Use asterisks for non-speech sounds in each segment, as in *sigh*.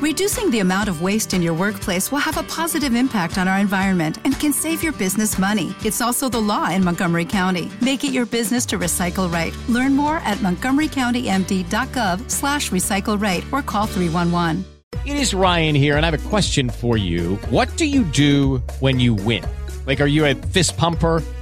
Reducing the amount of waste in your workplace will have a positive impact on our environment and can save your business money. It's also the law in Montgomery County. Make it your business to recycle right. Learn more at montgomerycountymd.gov slash recycle right or call 311. It is Ryan here, and I have a question for you. What do you do when you win? Like, are you a fist pumper?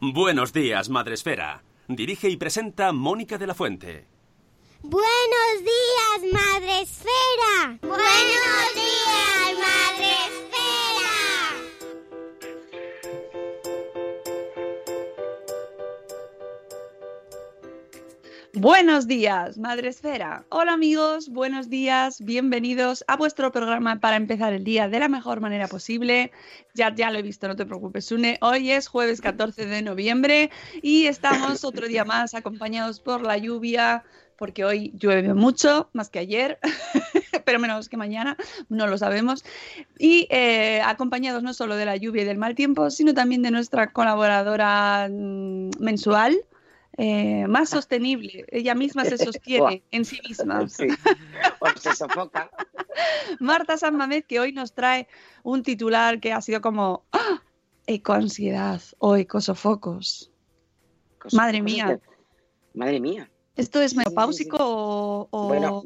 Buenos días, Madresfera. Dirige y presenta Mónica de la Fuente. Buenos días, Madresfera. Buenos días, Madresfera. Buenos días, Madre Esfera. Hola amigos, buenos días, bienvenidos a vuestro programa para empezar el día de la mejor manera posible. Ya, ya lo he visto, no te preocupes, Une. Hoy es jueves 14 de noviembre y estamos *laughs* otro día más acompañados por la lluvia, porque hoy llueve mucho, más que ayer, *laughs* pero menos que mañana, no lo sabemos. Y eh, acompañados no solo de la lluvia y del mal tiempo, sino también de nuestra colaboradora mm, mensual, eh, más sostenible. Ella misma se *laughs* sostiene en sí misma. *laughs* Sí, o se sofoca. *laughs* Marta San Mamed, que hoy nos trae un titular que ha sido como ¡Ah! ecoansiedad o ecosofocos. Madre mía. Madre mía. ¿Esto es Sí, sí, sí, menopáusico o, o- Bueno,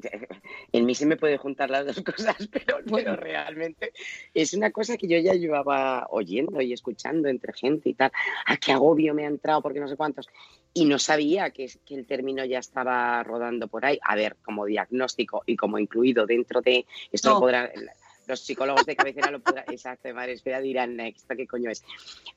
en mí se me puede juntar las dos cosas, pero, Bueno. pero realmente es una cosa que yo ya llevaba oyendo y escuchando entre gente y tal. ¿A qué agobio me ha entrado? Porque no sé cuántos. Y no sabía que, es- que el término ya estaba rodando por ahí. A ver, como diagnóstico y como incluido dentro de esto No. lo podrán. Los psicólogos de cabecera lo podrán, *laughs* exacto, madre espera dirán, ¿esto qué coño es?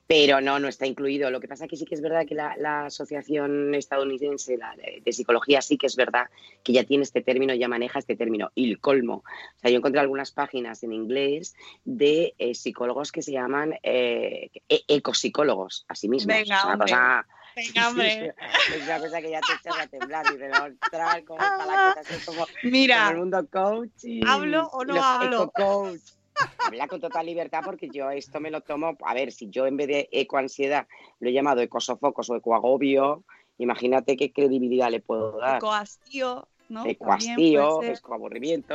Pero no, no está incluido. Lo que pasa que sí que es verdad que la, la Asociación Estadounidense la de, de Psicología sí que es verdad que ya tiene este término, ya maneja este término. Y el colmo. O sea, yo encontré algunas páginas en inglés de eh, psicólogos que se llaman eh, e- ecopsicólogos, así mismo. Venga, es Venga, hombre. es una cosa que ya te echas a temblar y dices, ostras, cómo está la cosa, Así como, como Mira, el mundo coach y, ¿hablo o no hablo? eco-coach. Habla con total libertad porque yo esto me lo tomo, a ver, si yo en vez de ecoansiedad lo he llamado ecosofocos o ecoagobio, imagínate qué credibilidad le puedo dar. ecohastío, ¿no? Ser. ecoaburrimiento.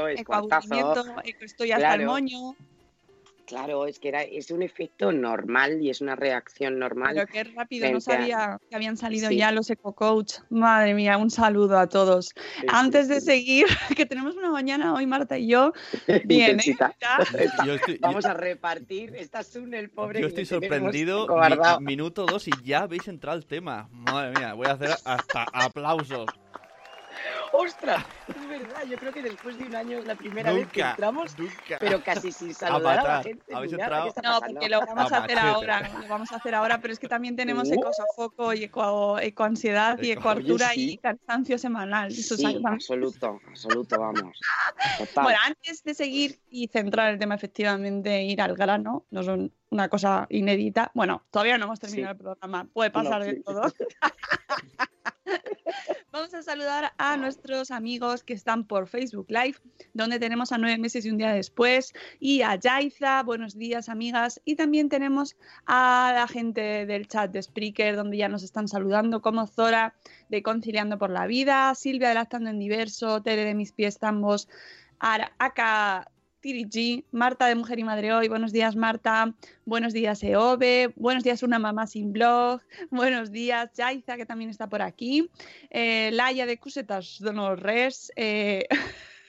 Ecoaburrimiento, eco- estoy hasta el moño. Claro, es que era, es un efecto normal y es una reacción normal. Pero qué rápido, no a- sabía que habían salido Sí. ya los eco-coach. Madre mía, un saludo a todos. Sí, Antes sí, de sí. seguir, *laughs* que tenemos una mañana hoy, Marta y yo. *laughs* Bien, ¿eh? *laughs* Yo estoy, Vamos a repartir. Esta es un el pobre. yo que estoy sorprendido. mi- minuto dos y ya habéis entrado al tema. Madre mía, voy a hacer hasta aplausos. ¡Ostras! Es verdad, yo creo que después de un año es la primera vez que entramos, nunca. pero casi sin saludar a, la gente. Habéis entrado ¿Qué está No, porque lo vamos a A hacer ahora. Lo vamos a hacer ahora, pero es que también tenemos Uh. ecosofoco y eco, ecoansiedad y Eco- ecohartura Oye, sí. y cansancio semanal. Sí, absoluto, absoluto, vamos. Total. Bueno, antes de seguir y centrar el tema, efectivamente, ir al grano, no son una cosa inédita. Bueno, todavía no hemos terminado Sí. el programa, puede pasar No, de todo. *laughs* Vamos a saludar a nuestros amigos que están por Facebook Live, donde tenemos a nueve meses y un día después, y a Yaiza, buenos días amigas, y también tenemos a la gente del chat de Spreaker, donde ya nos están saludando, como Zora de Conciliando por la Vida, Silvia de Lactando en Diverso, Tere de Mis Pies Tambos, Ara- Aka Tirigi, Marta de Mujer y Madre Hoy, buenos días Marta, buenos días Eove, buenos días Una Mamá Sin Blog, *laughs* buenos días Yaiza que también está por aquí, eh, Laia de Cusetas Donos Res, eh,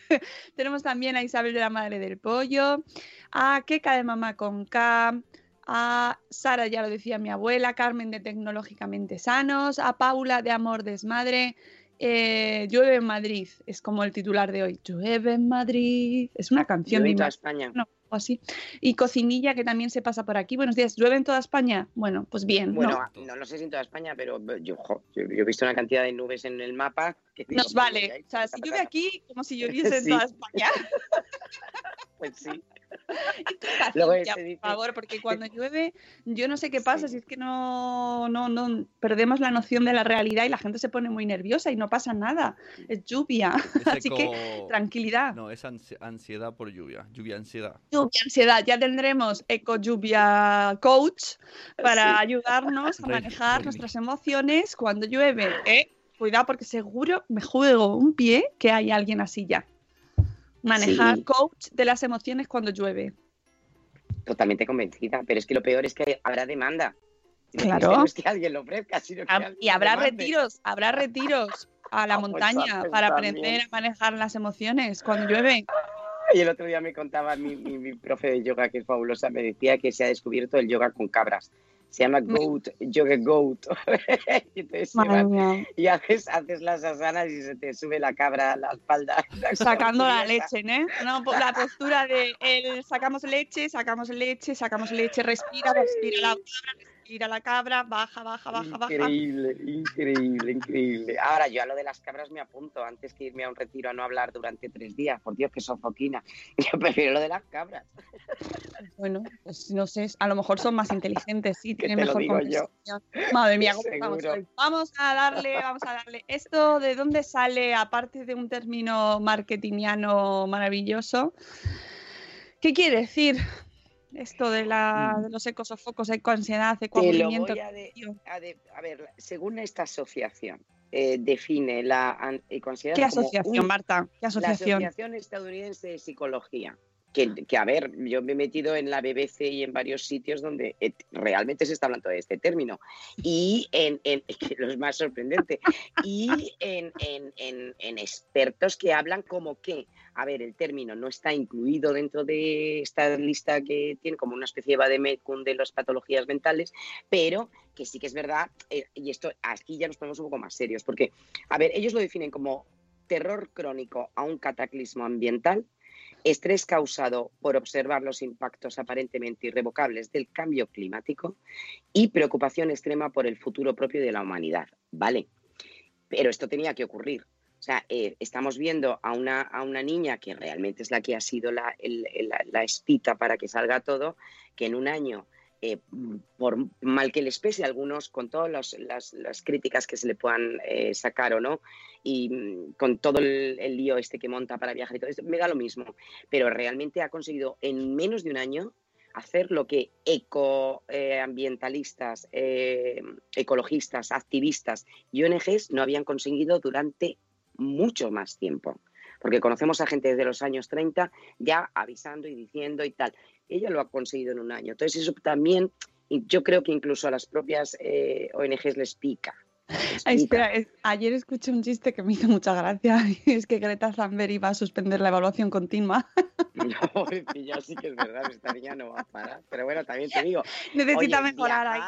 *laughs* tenemos también a Isabel de la Madre del Pollo, a Keka de Mamá con K, a Sara, ya lo decía mi abuela, Carmen de Tecnológicamente Sanos, a Paula de Amor Desmadre, eh, Llueve en Madrid, es como el titular de hoy. Llueve en Madrid. Es una canción Llueve de toda España. no, o así. Y Cocinilla, que también se pasa por aquí. Buenos días. ¿Llueve en toda España? Bueno, pues bien. Bueno, no, no, no sé si en toda España, pero yo, jo, yo, yo he visto una cantidad de nubes en el mapa que nos vale. "Ay, O sea, ¿qué si llueve pasando?". aquí, como si *laughs* lloviese en toda España. *laughs* Pues sí. *laughs* Paciencia, por favor, porque cuando llueve, yo no sé qué pasa, si es que no, no, no perdemos la noción de la realidad y la gente se pone muy nerviosa y no pasa nada. Es lluvia. Es *laughs* Así que tranquilidad. No, es ansi- ansiedad por lluvia. Lluvia, ansiedad. Lluvia, ansiedad. Ya tendremos Eco Lluvia Coach para Sí. ayudarnos a Rey- manejar Rey. nuestras emociones cuando llueve. ¿eh? Cuidado porque seguro me juego un pie que hay alguien así ya. Manejar Sí. coach de las emociones cuando llueve. Totalmente convencida, pero es que lo peor es que habrá demanda. Claro. No es que alguien lo ofrezca, sino que alguien Y habrá retiros, habrá retiros a la *laughs* pues montaña para aprender a manejar las emociones cuando llueve. Y el otro día me contaba mi, mi, mi profe de yoga, que es fabulosa, me decía que se ha descubierto el yoga con cabras. Se llama goat, yoga goat. *laughs* y haces, haces las asanas y se te sube la cabra a la espalda. *laughs* Sacando la leche, ¿no? No, po- la postura de el sacamos leche, sacamos leche, sacamos leche, respira, respira la cabra, respira la cabra, baja, baja, baja, baja. Increíble, increíble, increíble. Ahora, yo a lo de las cabras me apunto antes que irme a un retiro a no hablar durante tres días. Por Dios, que sofoquina. *laughs* Yo prefiero lo de las cabras. Bueno, pues no sé, a lo mejor son más inteligentes, sí, *laughs* tienen te lo mejor digo yo. conversación. Madre mía, ¿cómo estamos Seguro. hoy? Vamos a darle, vamos a darle. ¿Esto de dónde sale, aparte de un término marketingiano maravilloso? ¿Qué quiere decir esto de, la, de los ecosofocos, ecoansiedad, Mm. Ecoaburrimiento? a, de- a de- a ver, según esta asociación, eh, define la an- ecoansiedad ¿Qué como asociación, un- Marta? ¿Qué La asociación? Asociación Estadounidense de Psicología. Que, a ver, yo me he metido en la BBC y en varios sitios donde eh, realmente se está hablando de este término. Y en, lo *laughs* es más sorprendente. Y en, en- en- expertos que hablan como que, a ver, el término no está incluido dentro de esta lista que tiene como una especie de vademecum de las patologías mentales, pero que sí que es verdad, eh, y esto aquí ya nos ponemos un poco más serios, porque, a ver, ellos lo definen como terror crónico a un cataclismo ambiental, estrés causado por observar los impactos aparentemente irrevocables del cambio climático y preocupación extrema por el futuro propio de la humanidad. Vale, pero esto tenía que ocurrir. O sea, eh, estamos viendo a una, a una niña que realmente es la que ha sido la, la espita para que salga todo, que en un año eh, por mal que les pese, algunos con todas las, las críticas que se le puedan eh, sacar o no, y mm, con todo el, lío este que monta para viajar y todo esto, me da lo mismo. Pero realmente ha conseguido en menos de un año hacer lo que ecoambientalistas, ecologistas, activistas y ONGs no habían conseguido durante mucho más tiempo. Porque conocemos a gente desde los años 30 ya avisando y diciendo y tal. Ella lo ha conseguido en un año. Entonces eso también, yo creo que incluso a las propias eh, ONGs les pica. Ay, espera, es- ayer escuché un chiste que me hizo mucha gracia. *laughs* y Es que Greta Thunberg iba a suspender la evaluación continua. *laughs* No, pobrecilla, sí que es verdad, esta niña no va a parar. Pero bueno, también te digo, Necesita Oye, mejorar ahí.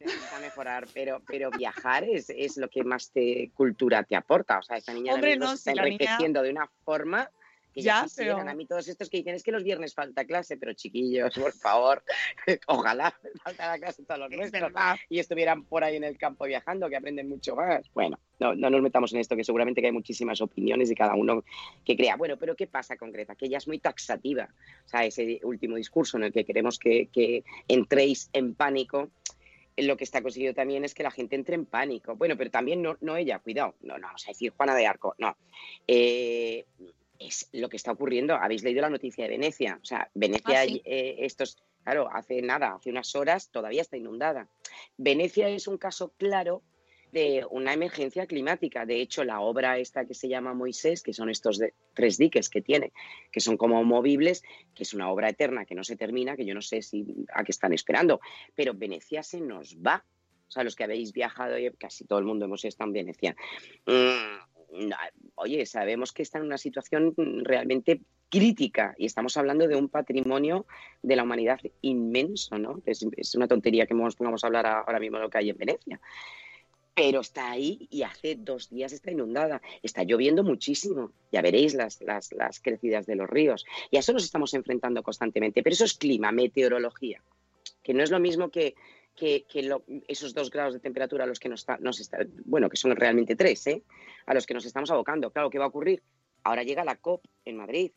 Necesita mejorar, pero, pero viajar es, es lo que más te cultura te aporta. O sea, esta niña Hombre, no, se está niña- enriqueciendo de una forma que ya, Ya, quisieran. pero- A mí todos estos que dicen es que los viernes falta clase, pero chiquillos, por favor, *laughs* ojalá falta la clase todos los Es nuestros verdad. y estuvieran por ahí en el campo viajando, que aprenden mucho más. Bueno, no, no nos metamos en esto, que seguramente que hay muchísimas opiniones y cada uno que crea. Bueno, pero ¿qué pasa con Greta? Que ella es muy taxativa. O sea, ese último discurso en el que queremos que, que entréis en pánico, lo que está conseguido también es que la gente entre en pánico. Bueno, pero también no, no ella, cuidado, no, no vamos a decir Juana de Arco, no. Eh, es lo que está ocurriendo. Habéis leído la noticia de Venecia. O sea, Venecia, Ah, sí. eh, estos, claro, hace nada, hace unas horas todavía está inundada. Venecia es un caso claro de una emergencia climática. De hecho, la obra esta que se llama Moisés, que son estos de- tres diques que tiene, que son como movibles, que es una obra eterna que no se termina, que yo no sé si a qué están esperando, pero Venecia se nos va. O sea, los que habéis viajado, y casi todo el mundo hemos estado en Venecia. Mm, oye, sabemos que está en una situación realmente crítica y estamos hablando de un patrimonio de la humanidad inmenso, ¿no? Es, es una tontería que nos pongamos a hablar ahora mismo de lo que hay en Venecia. Pero está ahí y hace dos días está inundada. Está lloviendo muchísimo. Ya veréis las, las, las crecidas de los ríos. Y a eso nos estamos enfrentando constantemente. Pero eso es clima, meteorología. Que no es lo mismo que, que, que esos dos grados de temperatura a los que nos, está, nos está- bueno, que son realmente tres, ¿eh? a los que nos estamos abocando. Claro, ¿qué va a ocurrir? Ahora llega la COP en Madrid.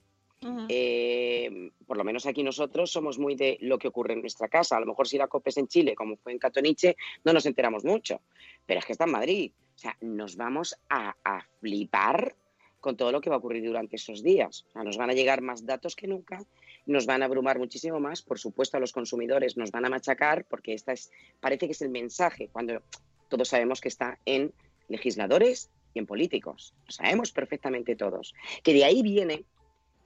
Eh, por lo menos aquí nosotros somos muy de lo que ocurre en nuestra casa. A lo mejor si la COPE es en Chile, como fue en Catoniche, no nos enteramos mucho. Pero es que está en Madrid. O sea, nos vamos a, a flipar con todo lo que va a ocurrir durante esos días. O sea, nos van a llegar más datos que nunca, nos van a abrumar muchísimo más. Por supuesto, a los consumidores nos van a machacar porque esta es, parece que es el mensaje, cuando todos sabemos que está en legisladores y en políticos. Lo sabemos perfectamente todos. Que de ahí viene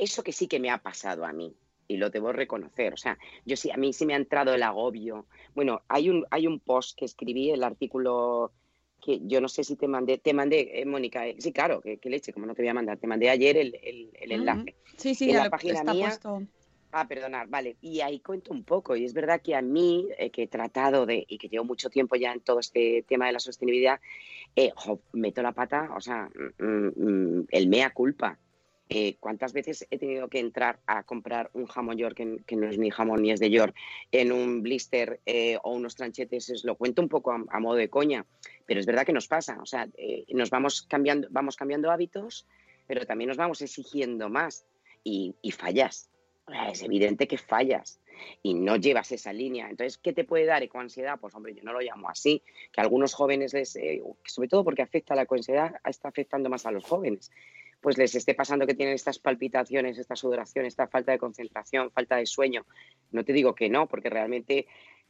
eso que sí que me ha pasado a mí y lo debo reconocer. O sea, yo sí, a mí sí me ha entrado el agobio. Bueno, hay un, hay un post que escribí, el artículo que yo no sé si te mandé, te mandé, eh, Mónica, eh, sí, claro, que, que leche, como no te voy a mandar, te mandé ayer el, el- el enlace. Sí, sí, En ya la página está mía- puesto. Ah, perdonad, vale. Y ahí cuento un poco. Y es verdad que a mí, eh, que he tratado de, y que llevo mucho tiempo ya en todo este tema de la sostenibilidad, jo, meto la pata, o sea, mm, mm, el mea culpa. Eh, ¿Cuántas veces he tenido que entrar a comprar un jamón York, que, que no es ni jamón ni es de York, en un blister eh, o unos tranchetes? Os lo cuento un poco a, a modo de coña, pero es verdad que nos pasa. O sea, eh, nos vamos cambiando, vamos cambiando hábitos, pero también nos vamos exigiendo más y, y fallas. Es evidente que fallas y no llevas esa línea. Entonces, ¿qué te puede dar ecoansiedad? Pues hombre, yo no lo llamo así, que a algunos jóvenes les, eh, sobre todo porque afecta la ecoansiedad, está afectando más a los jóvenes, pues les esté pasando que tienen estas palpitaciones, esta sudoración, esta falta de concentración, falta de sueño. No te digo que no, porque realmente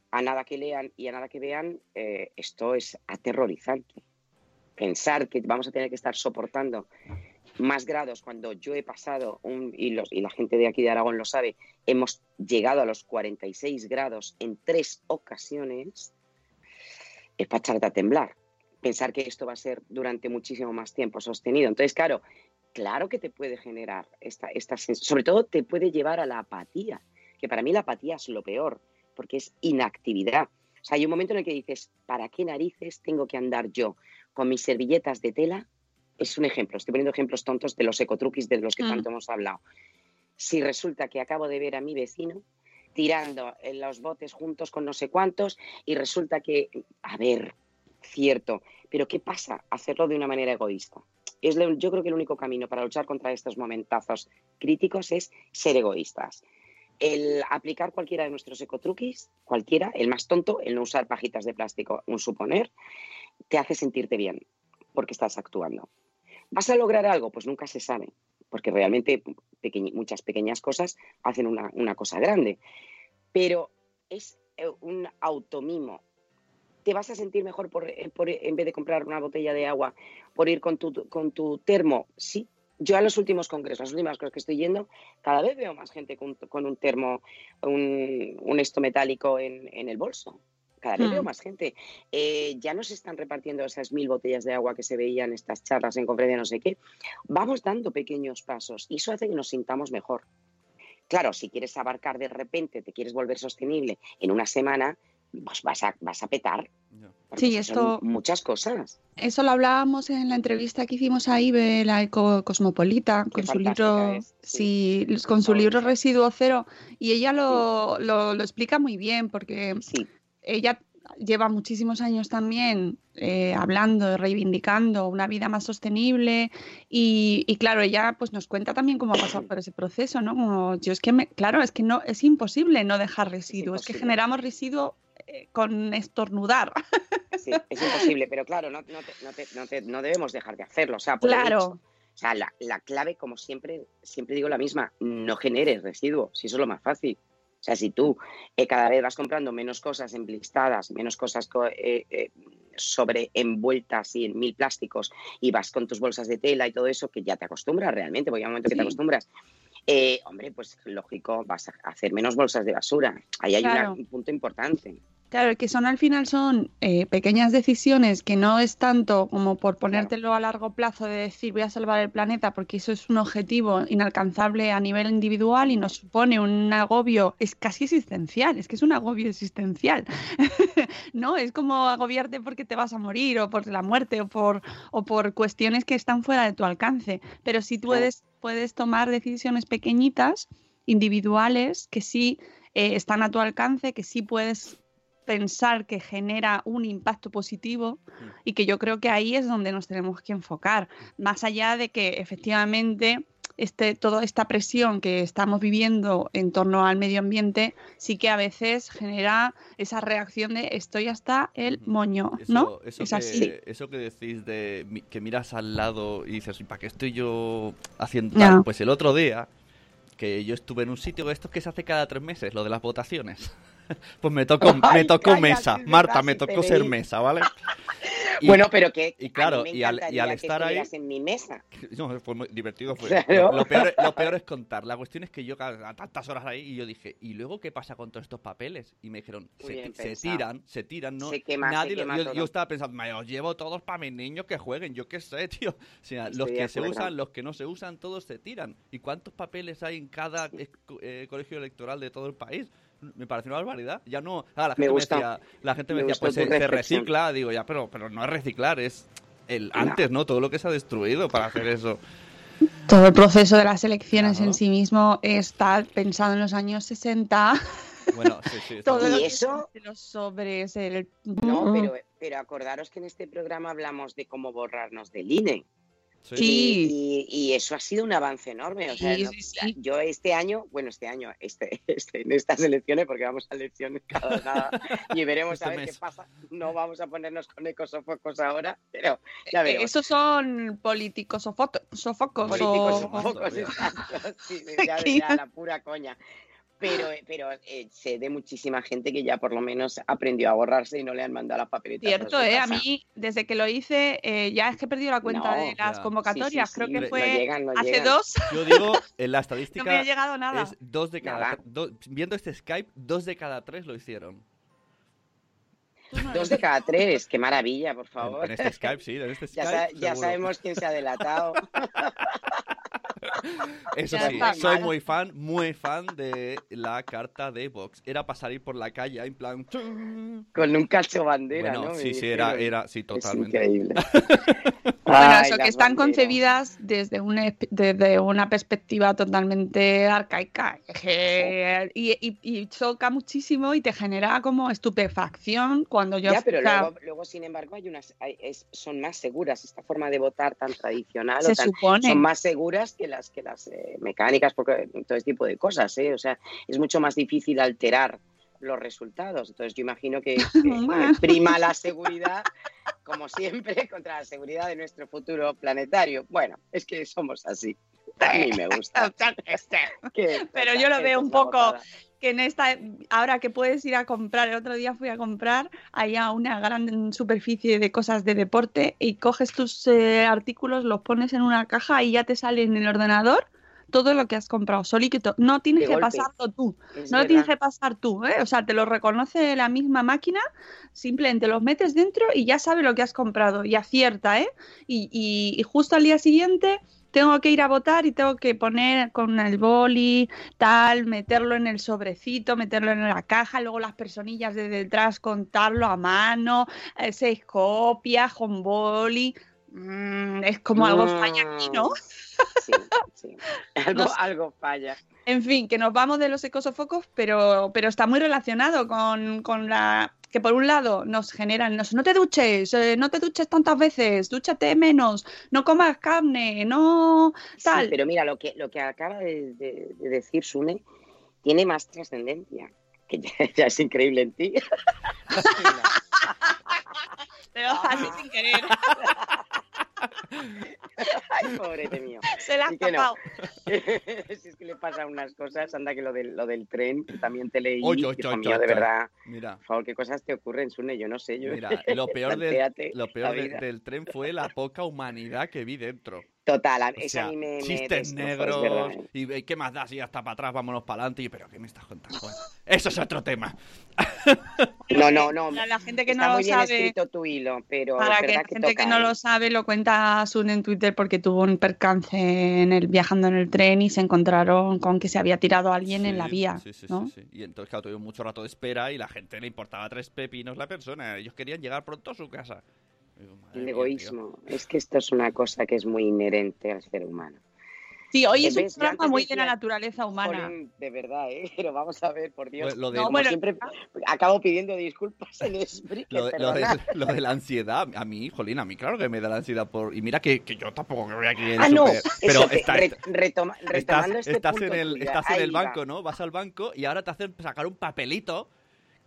a nada que lean y a nada que vean, eh, esto es aterrorizante. Pensar que vamos a tener que estar soportando más grados cuando yo he pasado, un, y, los, y la gente de aquí de Aragón lo sabe, hemos llegado a los 46 grados en tres ocasiones, es para echarte a temblar. Pensar que esto va a ser durante muchísimo más tiempo sostenido. Entonces, claro, claro que te puede generar esta, esta sens- sobre todo te puede llevar a la apatía, que para mí la apatía es lo peor, porque es inactividad. O sea, hay un momento en el que dices, ¿para qué narices tengo que andar yo con mis servilletas de tela? Es un ejemplo, estoy poniendo ejemplos tontos de los ecotruquis de los que Mm. tanto hemos hablado. Si resulta que acabo de ver a mi vecino tirando en los botes juntos con no sé cuántos y resulta que, a ver, cierto, pero ¿qué pasa? Hacerlo de una manera egoísta. Es yo creo que el único camino para luchar contra estos momentazos críticos es ser egoístas. El aplicar cualquiera de nuestros ecotruquis, cualquiera, el más tonto, el no usar pajitas de plástico, un suponer, te hace sentirte bien porque estás actuando. ¿Vas a lograr algo? Pues nunca se sabe, porque realmente pequeñ- muchas pequeñas cosas hacen una, una cosa grande. Pero es eh, un automimo. ¿Te vas a sentir mejor por, eh, por, en vez de comprar una botella de agua por ir con tu, con tu termo? Sí. Yo a los últimos congresos, las últimas cosas que estoy yendo, cada vez veo más gente con, con un termo, un, un esto metálico en, en el bolso. Cada vez Hmm. veo más gente. Eh, ya no se están repartiendo esas mil botellas de agua que se veían en estas charlas en conferencia, no sé qué. Vamos dando pequeños pasos y eso hace que nos sintamos mejor. Claro, si quieres abarcar de repente, te quieres volver sosterible en una semana, pues vas a, vas a petar. Sí, esto- muchas cosas. Eso lo hablábamos en la entrevista que hicimos a Ibe, la eco cosmopolita, Qué con su libro, es, sí, sí. con su libro. Residuo Cero, y ella lo, lo, lo explica muy bien, porque Sí, ella lleva muchísimos años también eh, hablando, reivindicando una vida más sostenible y, y claro, ella pues nos cuenta también cómo ha pasado por ese proceso, ¿no? Como yo es que, me, claro, es que no es imposible no dejar residuos, es, que imposible. generamos residuo con estornudar. *laughs* sí, es imposible, pero claro, no, no, te- no, te- no te- no debemos dejar de hacerlo. O sea, por Claro. O sea, la, la clave, como siempre, siempre digo la misma, no generes residuos, si eso es lo más fácil. O sea, si tú eh, cada vez vas comprando menos cosas enblistadas, menos cosas co- eh, eh, sobre envueltas y en mil plásticos y vas con tus bolsas de tela y todo eso, que ya te acostumbras realmente, porque hay un momento que te acostumbras. eh, hombre, pues lógico, vas a hacer menos bolsas de basura. Ahí hay una- un punto importante. Claro, que son al final son eh, pequeñas decisiones que no es tanto como por ponértelo a largo plazo de decir voy a salvar el planeta, porque eso es un objetivo inalcanzable a nivel individual y nos supone un agobio, es casi existencial, es que es un agobio existencial. *laughs* no, es como agobiarte porque te vas a morir o por la muerte o por, o por cuestiones que están fuera de tu alcance. Pero si tú Claro. puedes, puedes tomar decisiones pequeñitas, individuales, que sí eh, están a tu alcance, que sí puedes pensar que genera un impacto positivo y que yo creo que ahí es donde nos tenemos que enfocar, más allá de que efectivamente este, toda esta presión que estamos viviendo en torno al medio ambiente, sí que a veces genera esa reacción de estoy hasta el moño, ¿no? Eso, es que, así. eso que decís de que miras al lado y dices, ¿y para qué estoy yo haciendo tal? Pues el otro día, que yo estuve en un sitio de estos que se hace cada tres meses, lo de las votaciones. *laughs* Pues me tocó, me tocó mesa, Marta, me tocó ser mesa, ¿vale? *laughs* Y- bueno, pero que y claro, a mí me y al- y al que estar ahí- en mi mesa. *laughs* No, fue muy divertido. Fue. Claro. Lo, lo peor, lo peor es contar. La cuestión es que yo a, tantas horas ahí y yo dije, ¿y luego qué pasa con todos estos papeles? Y me dijeron, se, se tiran, se tiran, ¿no? Se quema, se Nadie lo- quema yo, estaba pensando, me los llevo todos para mis niños que jueguen, yo qué sé, tío. O sea, los Estoy que se usan, los que no se usan, todos se tiran. ¿Y cuántos papeles hay en cada eh, colegio electoral de todo el país? Me parece una barbaridad. Ya no. ah, la gente me, gusta. decía, la gente me, Me decía, pues tu se, recicla. Digo, ya, pero, pero no es reciclar, es el antes, ¿no? Todo lo que se ha destruido para hacer eso. Todo el proceso de las elecciones Claro. en sí mismo está pensado en los años 60. Bueno, sí, sí. está *laughs* Todo bien. lo ¿Y que eso? los sobres, el... No, pero, pero acordaros que en este programa hablamos de cómo borrarnos del INE. Sí. Y, y eso ha sido un avance enorme. O sea, Sí, no- sí, sí. yo este año, bueno, este año, este, *laughs* este, en estas elecciones, porque vamos a elecciones cada nada *laughs* y veremos Este a ver mes. qué pasa. No vamos a ponernos con ecosofocos ahora, pero ya veremos. Esos son políticos sofocos. sofocos políticos o- sofocos, ya. exacto, sí, *laughs* ya, ya la pura coña. Pero, pero eh, sé de muchísima gente que ya por lo menos aprendió a borrarse y no le han mandado las papeletas. Cierto, ¿eh? A mí, desde que lo hice, eh, ya es que he perdido la cuenta No, de las ya. convocatorias. Sí, sí, Creo que no fue llegan, no hace llegan. dos. *laughs* Yo digo, en la *laughs* No estadística me ha llegado nada. es dos de cada Nada. do- viendo este Skype, dos de cada tres lo hicieron. Dos de cada tres, qué maravilla, por favor. en este Skype, sí, en este Ya, Skype. sa- ya sabemos quién se ha delatado. *laughs* Eso sí, soy muy fan, muy fan de la carta de Vox. Era para salir por la calle en plan. Con un cacho bandera, Bueno, ¿no? Sí, sí, era, era, sí, Es totalmente. increíble. *laughs* Bueno, Ay, eso, que están concebidas desde una, desde una perspectiva totalmente arcaica y, y- y choca muchísimo y te genera como estupefacción cuando yo... Ya, pero o sea, luego, luego, sin embargo, hay unas, hay- es- son más seguras. Esta forma de votar tan tradicional se o tan, supone... son más seguras que las que las eh, mecánicas, porque todo este tipo de cosas, ¿eh? O sea, es mucho más difícil alterar los resultados. Entonces, yo imagino que, *laughs* prima la seguridad, como siempre, *laughs* contra la seguridad de nuestro futuro planetario. Bueno, es que somos así. A mí me gusta. *laughs* Que- Pero yo lo veo un poco-. Que en esta, ahora que puedes ir a comprar, el otro día fui a comprar allá una gran superficie de cosas de deporte y coges tus eh, artículos, los pones en una caja y ya te sale en el ordenador todo lo que has comprado, solito. No tienes De que golpe. pasarlo tú, Es no lo tienes que pasar tú, ¿eh? o sea, te lo reconoce la misma máquina, simplemente los metes dentro y ya sabe lo que has comprado y acierta, ¿eh? Y, y- y justo al día siguiente tengo que ir a votar y tengo que poner con el boli, tal, meterlo en el sobrecito, meterlo en la caja, luego las personillas de detrás contarlo a mano, eh, seis copias con boli. Mm, es como algo falla aquí, ¿no? Sí, sí. *laughs* Algo, algo falla. En fin, que nos vamos de los ecosofocos, pero, pero está muy relacionado con, con la que por un lado nos generan, nos, no te duches, eh, no te duches tantas veces, dúchate menos, no comas carne, no Sí, tal. pero mira, lo que, lo que acaba de, de- de decir Sune tiene más trascendencia, que ya, *laughs* ya es increíble en ti. *laughs* *laughs* Pero así sin querer, Ay, pobrete mío. se la has Sí que no. tapado. *laughs* si es que le pasan unas cosas, anda que lo del, lo del tren, que también te leí, Oy, oy, hijo oy, mío, de verdad, Mira, por favor, qué cosas te ocurren, Sune, yo no sé, yo... mira, lo peor, del, lo peor de- del tren fue la poca humanidad que vi dentro. Total, a- O eso sea, a mí me, me chistes negros verdad, ¿eh? y "Ey, qué más da si ya está para atrás, vámonos para adelante. Y pero ¿qué me estás contando? Bueno, eso es otro tema. *laughs* No, no, no. La gente que Está no muy lo bien sabe, escrito tu hilo, pero para es que la que gente toca, que no ¿eh? lo sabe, lo cuenta Sun en Twitter porque tuvo un percance en el viajando en el tren y se encontraron con que se había tirado alguien en la vía, Sí, sí, ¿no? sí, sí. Y entonces, claro, tuvieron mucho rato de espera y la gente le importaba tres pepinos la persona. Ellos querían llegar pronto a su casa. El mía, egoísmo. Es que esto es una cosa que es muy inherente al ser humano. Sí, hoy es un programa muy de la naturaleza humana. Jolín, de verdad, ¿eh? *laughs* Pero vamos a ver, por Dios. Pues lo de- No, Como bueno, siempre, acabo pidiendo disculpas en el Spreaker, Lo de, lo, de, perdonad. lo de la ansiedad, a mí, jolín, a mí claro que me da la ansiedad por... Y mira que, que yo tampoco que voy aquí en Ah, no, súper- Pero que está, re- retoma- estás, retomando este estás punto en el, estás en el va. banco, ¿no? Vas al banco y ahora te hacen sacar un papelito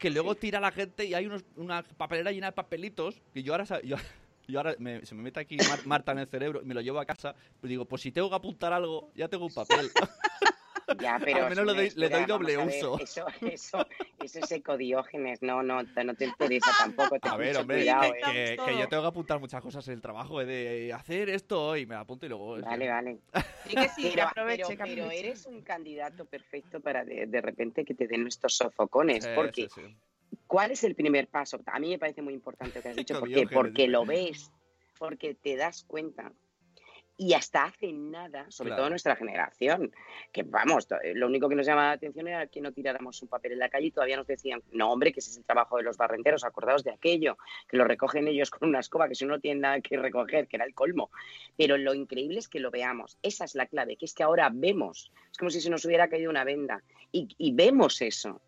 que luego tira la gente y hay unos, una papelera llena de papelitos que yo ahora... Yo, *laughs* yo ahora me- se me mete aquí Mar- Marta en el cerebro y me lo llevo a casa. Pues digo, pues si tengo que apuntar algo, ya tengo un papel. *laughs* Ya, *laughs* pero Al menos le doy- espera, le doy doble ver, uso. Eso, *laughs* eso, eso es ecodiógenes, no, no, no te interesa *laughs* tampoco. ten A ver, hombre, cuidado, que, ¿eh? que- yo tengo que apuntar muchas cosas en el trabajo, eh, de hacer esto hoy, me la apunto y luego... Vale, vale. Sí que sí, que Pero, aproveche, pero- que pero aproveche. eres un candidato perfecto para de, de repente que te den estos sofocones, Sí, porque sí, sí. ¿cuál es el primer paso? A mí me parece muy importante lo que has dicho, ¿por qué? Ecodiógenes, Porque dice. lo ves, porque te das cuenta. Y hasta hace nada, sobre Claro. todo nuestra generación, que vamos, lo único que nos llamaba la atención era que no tiráramos un papel en la calle y todavía nos decían, no hombre, que ese es el trabajo de los barrenderos, acordaos de aquello, que lo recogen ellos con una escoba, que si no tienen nada que recoger, que era el colmo. Pero lo increíble es que lo veamos, esa es la clave, que es que ahora vemos, es como si se nos hubiera caído una venda, y, y vemos eso.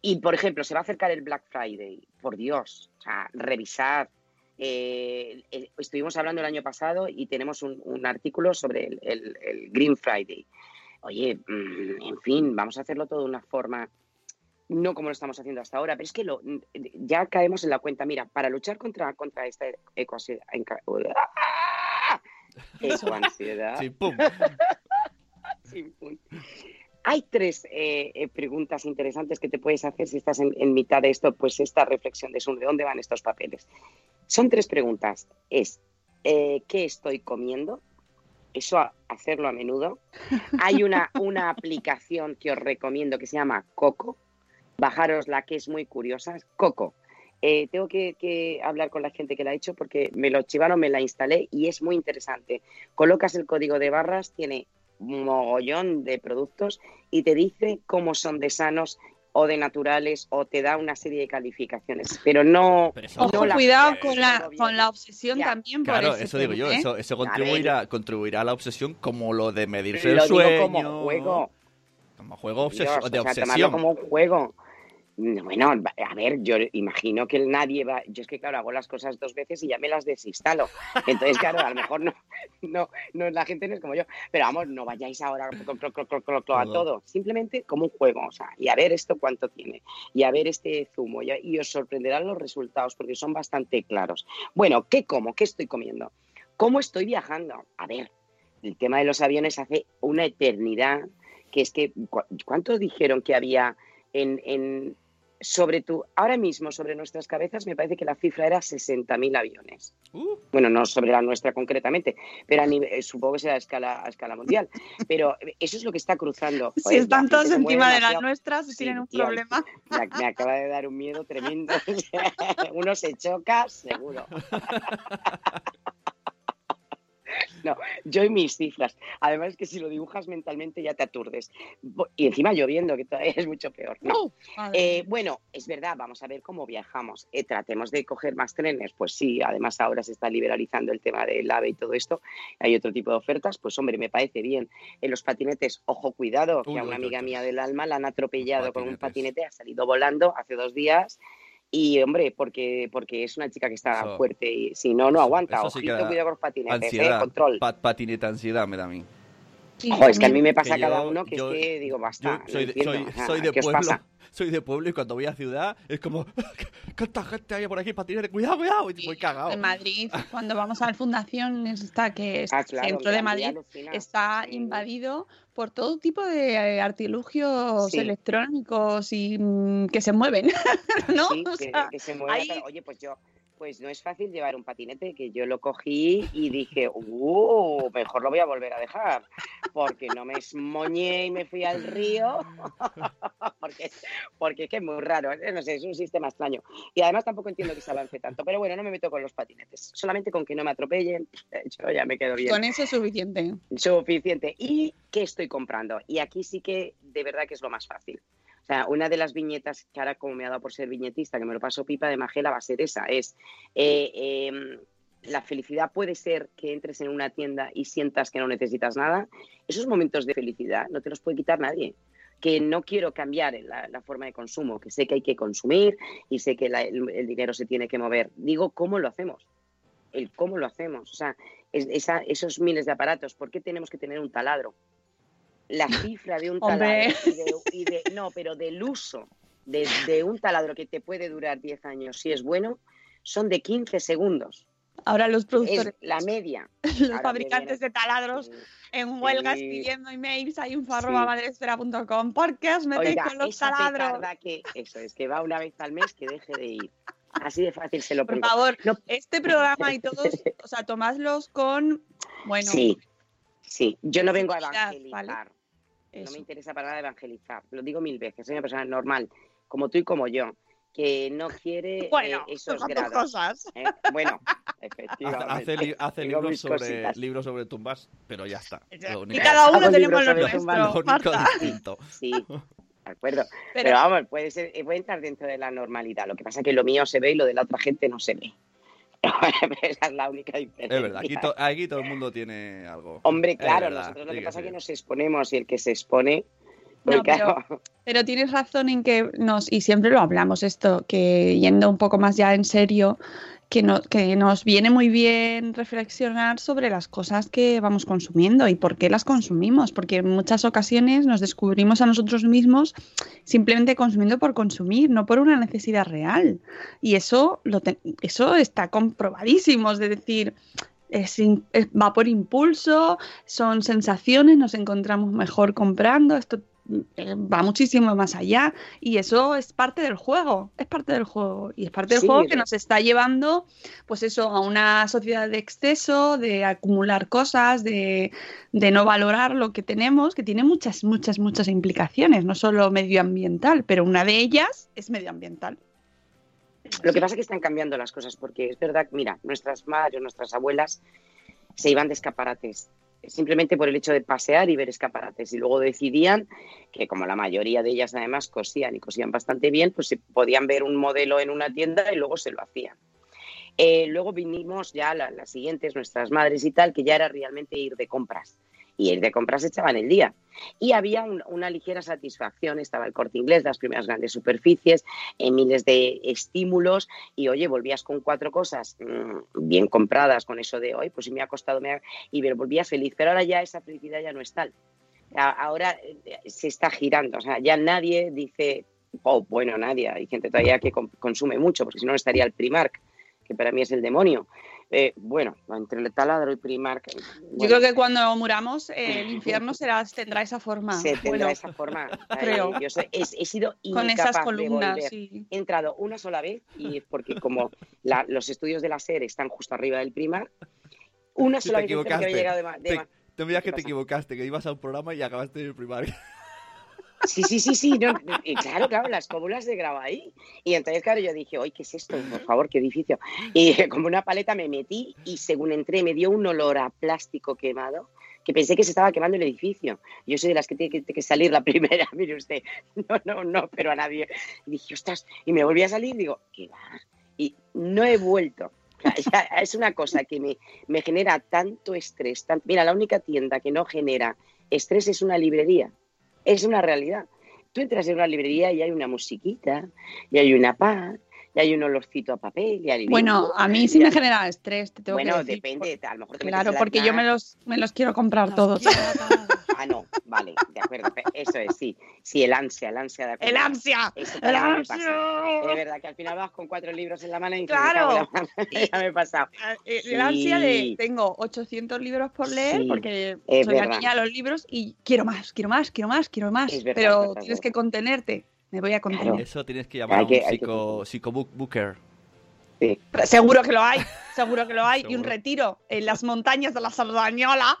Y, por ejemplo, se va a acercar el Black Friday, por Dios, o sea, revisar. Eh, eh, estuvimos hablando el año pasado y tenemos un, un artículo sobre el, el- el Green Friday. Oye, mm, en fin, vamos a hacerlo todo de una forma, no como lo estamos haciendo hasta ahora, pero es que lo, ya caemos en la cuenta. Mira, para luchar contra, contra esta ecoansiedad, *laughs* ecoansiedad, Sí, pum. *laughs* Sí, punto. Hay tres eh, eh, preguntas interesantes que te puedes hacer si estás en, en mitad de esto, pues esta reflexión de sobre dónde van estos papeles. Son tres preguntas. Es, eh, ¿qué estoy comiendo? Eso a- hacerlo a menudo. Hay una, una *laughs* aplicación que os recomiendo que se llama Coco. Bajaros la que es muy curiosa. Coco. Eh, tengo que, que hablar con la gente que la ha hecho porque me lo chivaron, me la instalé y es muy interesante. Colocas el código de barras, tiene mogollón de productos y te dice cómo son de sanos o de naturales o te da una serie de calificaciones. Pero no... Pero eso- Ojo, cuidado con la, con la obsesión Ya. también por Claro, ese eso digo tema, yo, ¿eh? eso, eso A ver, contribuirá, contribuirá a la obsesión como lo de medirse el Lo digo sueño. como juego. Como juego obses- Dios, de o sea, tomarlo obsesión. como un juego. Bueno, a ver, yo imagino que nadie va. Yo es que, claro, hago las cosas dos veces y ya me las desinstalo. Entonces, claro, a lo mejor no, no, no la gente no es como yo. Pero vamos, no vayáis ahora a Todo. Simplemente como un juego. O sea, y a ver esto cuánto tiene. Y a ver este zumo. Y, y os sorprenderán los resultados porque son bastante claros. Bueno, ¿qué como? ¿Qué estoy comiendo? ¿Cómo estoy viajando? A ver, el tema de los aviones hace una eternidad. Que es que, ¿cu- ¿cuánto dijeron que había en, en- sobre tu, ahora mismo sobre nuestras cabezas me parece que la cifra era 60.000 aviones. Uh, Bueno, no sobre la nuestra concretamente, pero a nivel- eh, supongo que será a escala, a escala mundial. Pero eh, eso es lo que está cruzando. Si Joder, están todos encima de las nuestras, Sí, tienen un problema. Me, me acaba de dar un miedo tremendo. *laughs* *laughs* Uno se choca, seguro. *laughs* Yo y mis cifras. Además es que si lo dibujas mentalmente ya te aturdes. Y encima lloviendo, que todavía es mucho peor. No. Madre Eh, bueno, es verdad, vamos a ver cómo viajamos. Eh, tratemos de coger más trenes, pues sí, además ahora se está liberalizando el tema del AVE y todo esto. Hay otro tipo de ofertas, pues hombre, me parece bien. En los patinetes, ojo, cuidado, que a una uy, amiga uy, mía del alma la han atropellado con un patinete, ha salido volando hace dos días. Y hombre, porque, porque es una chica que está Eso- fuerte y si no, no aguanta. sí que Ojito, da cuidado con los patinetes, eh, ansiedad. control. Pa- patineta ansiedad me da a mí. Sí, Ojo, es que a mí me pasa cada yo- uno que yo- es que digo, basta. Yo soy no de, soy, soy de ¿qué os pueblo, pasa? *laughs* soy de pueblo y cuando voy a ciudad es como *laughs* ¿cuánta gente hay por aquí patinete? Cuidado, cuidado, y voy cagado. En Madrid, *laughs* cuando vamos a la fundación, está que es Ah, claro, centro de Madrid está invadido por todo tipo de eh, artilugios Sí. electrónicos y mm, que se mueven, *laughs* ¿no? Sí, O que, sea, que se ahí- pero, Oye, pues yo, pues no es fácil llevar un patinete, que yo lo cogí y dije, uh, mejor lo voy a volver a dejar, porque no me esmoñé y me fui al río, *laughs* porque, porque es que es muy raro, ¿eh? no sé, es un sistema extraño. Y además tampoco entiendo que se avance tanto, pero bueno, no me meto con los patinetes, solamente con que no me atropellen, *laughs* yo ya me quedo bien. con eso es suficiente. Suficiente. ¿Y qué estoy comprando? Y aquí sí que de verdad que es lo más fácil. O sea, una de las viñetas que ahora como me ha dado por ser viñetista, que me lo paso pipa de Magela, va a ser esa. Es eh, eh, la felicidad puede ser que entres en una tienda y sientas que no necesitas nada. Esos momentos de felicidad no te los puede quitar nadie. Que no quiero cambiar la, forma de consumo, que sé que hay que consumir y sé que el, dinero se tiene que mover. Digo, ¿cómo lo hacemos? El cómo lo hacemos. O sea, es- esa- esos miles de aparatos, ¿por qué tenemos que tener un taladro? La cifra de un taladro y de, *laughs* y de- no, pero del uso de, de un taladro que te puede durar 10 años si es bueno, son de 15 segundos. Ahora los Es productores, la media. *laughs* los Ahora fabricantes de taladros en huelgas Sí. pidiendo emails a Sí. info.madresfera.com. ¿Por qué os metéis Oiga, con los esa taladros? que, eso es, que va una vez al mes, que deje de ir. Así de fácil se lo Por pongo. favor, No. este programa y todos, o sea, tomadlos con, bueno, Sí. Yo no vengo a evangelizar. ¿vale? No me interesa para nada evangelizar. Lo digo mil veces. Soy una persona normal, como tú y como yo, que no quiere eh, Bueno, esos con tus grados. cosas. ¿eh? Bueno, Hace, *laughs* efectivamente. hace li- hace libros, sobre, libros sobre tumbas, pero ya está. Lo Y cada uno tenemos lo nuestro. lo único Marta. distinto. Sí, *laughs* de acuerdo. Pero, Pero, vamos, puede, ser, eh, puede entrar dentro de la normalidad. Lo que pasa es que lo mío se ve y lo de la otra gente no se ve. *laughs* Esa es la única diferencia. Es verdad, aquí, to- aquí todo el mundo tiene algo. Hombre, claro, verdad, nosotros lo sí que pasa es que nos exponemos y el que se expone, pues No, pero- claro, *laughs* pero tienes razón en que nos, y siempre lo hablamos esto, que yendo un poco más ya en serio, que, que nos viene muy bien reflexionar sobre las cosas que vamos consumiendo y por qué las consumimos, porque en muchas ocasiones nos descubrimos a nosotros mismos simplemente consumiendo por consumir, no por una necesidad real. Y eso, lo eso está comprobadísimo, es decir, es va por impulso, son sensaciones, nos encontramos mejor comprando, esto va muchísimo más allá y eso es parte del juego, es parte del juego y es parte del Sí, juego que nos está llevando pues eso a una sociedad de exceso, de acumular cosas, de, de no valorar lo que tenemos, que tiene muchas, muchas, muchas implicaciones, no solo medioambiental, pero una de ellas es medioambiental. Lo que pasa es que están cambiando las cosas, porque es verdad, mira, nuestras madres, nuestras abuelas se iban de escaparates, simplemente por el hecho de pasear y ver escaparates, y luego decidían que como la mayoría de ellas además cosían y cosían bastante bien, pues podían ver un modelo en una tienda y luego se lo hacían. Eh, luego vinimos ya la- las siguientes, nuestras madres y tal, que ya era realmente ir de compras. Y ir de compras echaban el día. Y había un- una ligera satisfacción, estaba el corte inglés, las primeras grandes superficies, eh, miles de estímulos, y oye, volvías con cuatro cosas mm, bien compradas con eso de hoy, pues si me ha costado, me ha- y me volvía feliz. Pero ahora ya esa felicidad ya no es tal. Ahora eh, se está girando, o sea, ya nadie dice, oh, bueno, nadie, hay gente todavía que consume mucho, porque si no estaría el Primark, que para mí es el demonio. Eh, bueno, entre el taladro y Primark. Yo bueno, creo que cuando muramos eh, el *laughs* infierno será, tendrá esa forma. se tendrá Bueno, esa forma. *laughs* Ay, creo. Yo soy- he, he sido con esas incapaz de columnas, volver. sí. He entrado una sola vez y es porque como la- los estudios de la SER están justo arriba del Primark, una Sí, sola te vez porque había equivocaste. llegado de, de Te- Te ¿Qué que te pasa? equivocaste, que ibas a un programa y acabaste en el primario. *laughs* Sí, sí, sí, sí. no, y claro, claro, las cóbulas de grava ahí. Y entonces, claro, yo dije, oye, ¿qué es esto? Por favor, qué edificio. Y *laughs* como una paleta me metí y según entré me dio un olor a plástico quemado que pensé que se estaba quemando el edificio. Yo soy de las que tiene que, que salir la *laughs* primera, mire usted. No, no, no, pero a nadie. Y dije, ostras, y me volví a salir y digo, ¿qué va? Y no he vuelto. O sea, ya es una cosa que me, me genera tanto estrés. tan- Mira, la única tienda que no genera estrés es una librería. Es una realidad. Tú entras en una librería y hay una musiquita, y hay una paz, y hay un olorcito a papel, y hay Bueno, a mí sí me genera estrés, te tengo Bueno, que decir. depende, a lo mejor te Claro, porque yo me los, me los quiero comprar todos. Ah, no, vale, de acuerdo, eso es, sí. Sí, el ansia, el ansia de ¡El acuerdo. ansia! Eso ¡El pasa. Es ansia! verdad que al final vas con cuatro libros en la mano y Claro. *laughs* Ya me he pasado. El Sí. ansia de tengo 800 libros por leer Sí, porque es soy la niña de los libros y quiero más, quiero más, quiero más, quiero más. Es verdad, pero es verdad, tienes es que contenerte. Me voy a contener. Claro. Eso tienes que llamar a un que- psico, psicobook booker. Sí. Pero Seguro que lo hay, seguro que lo hay. Y un retiro en las *laughs* montañas de la Sardañola,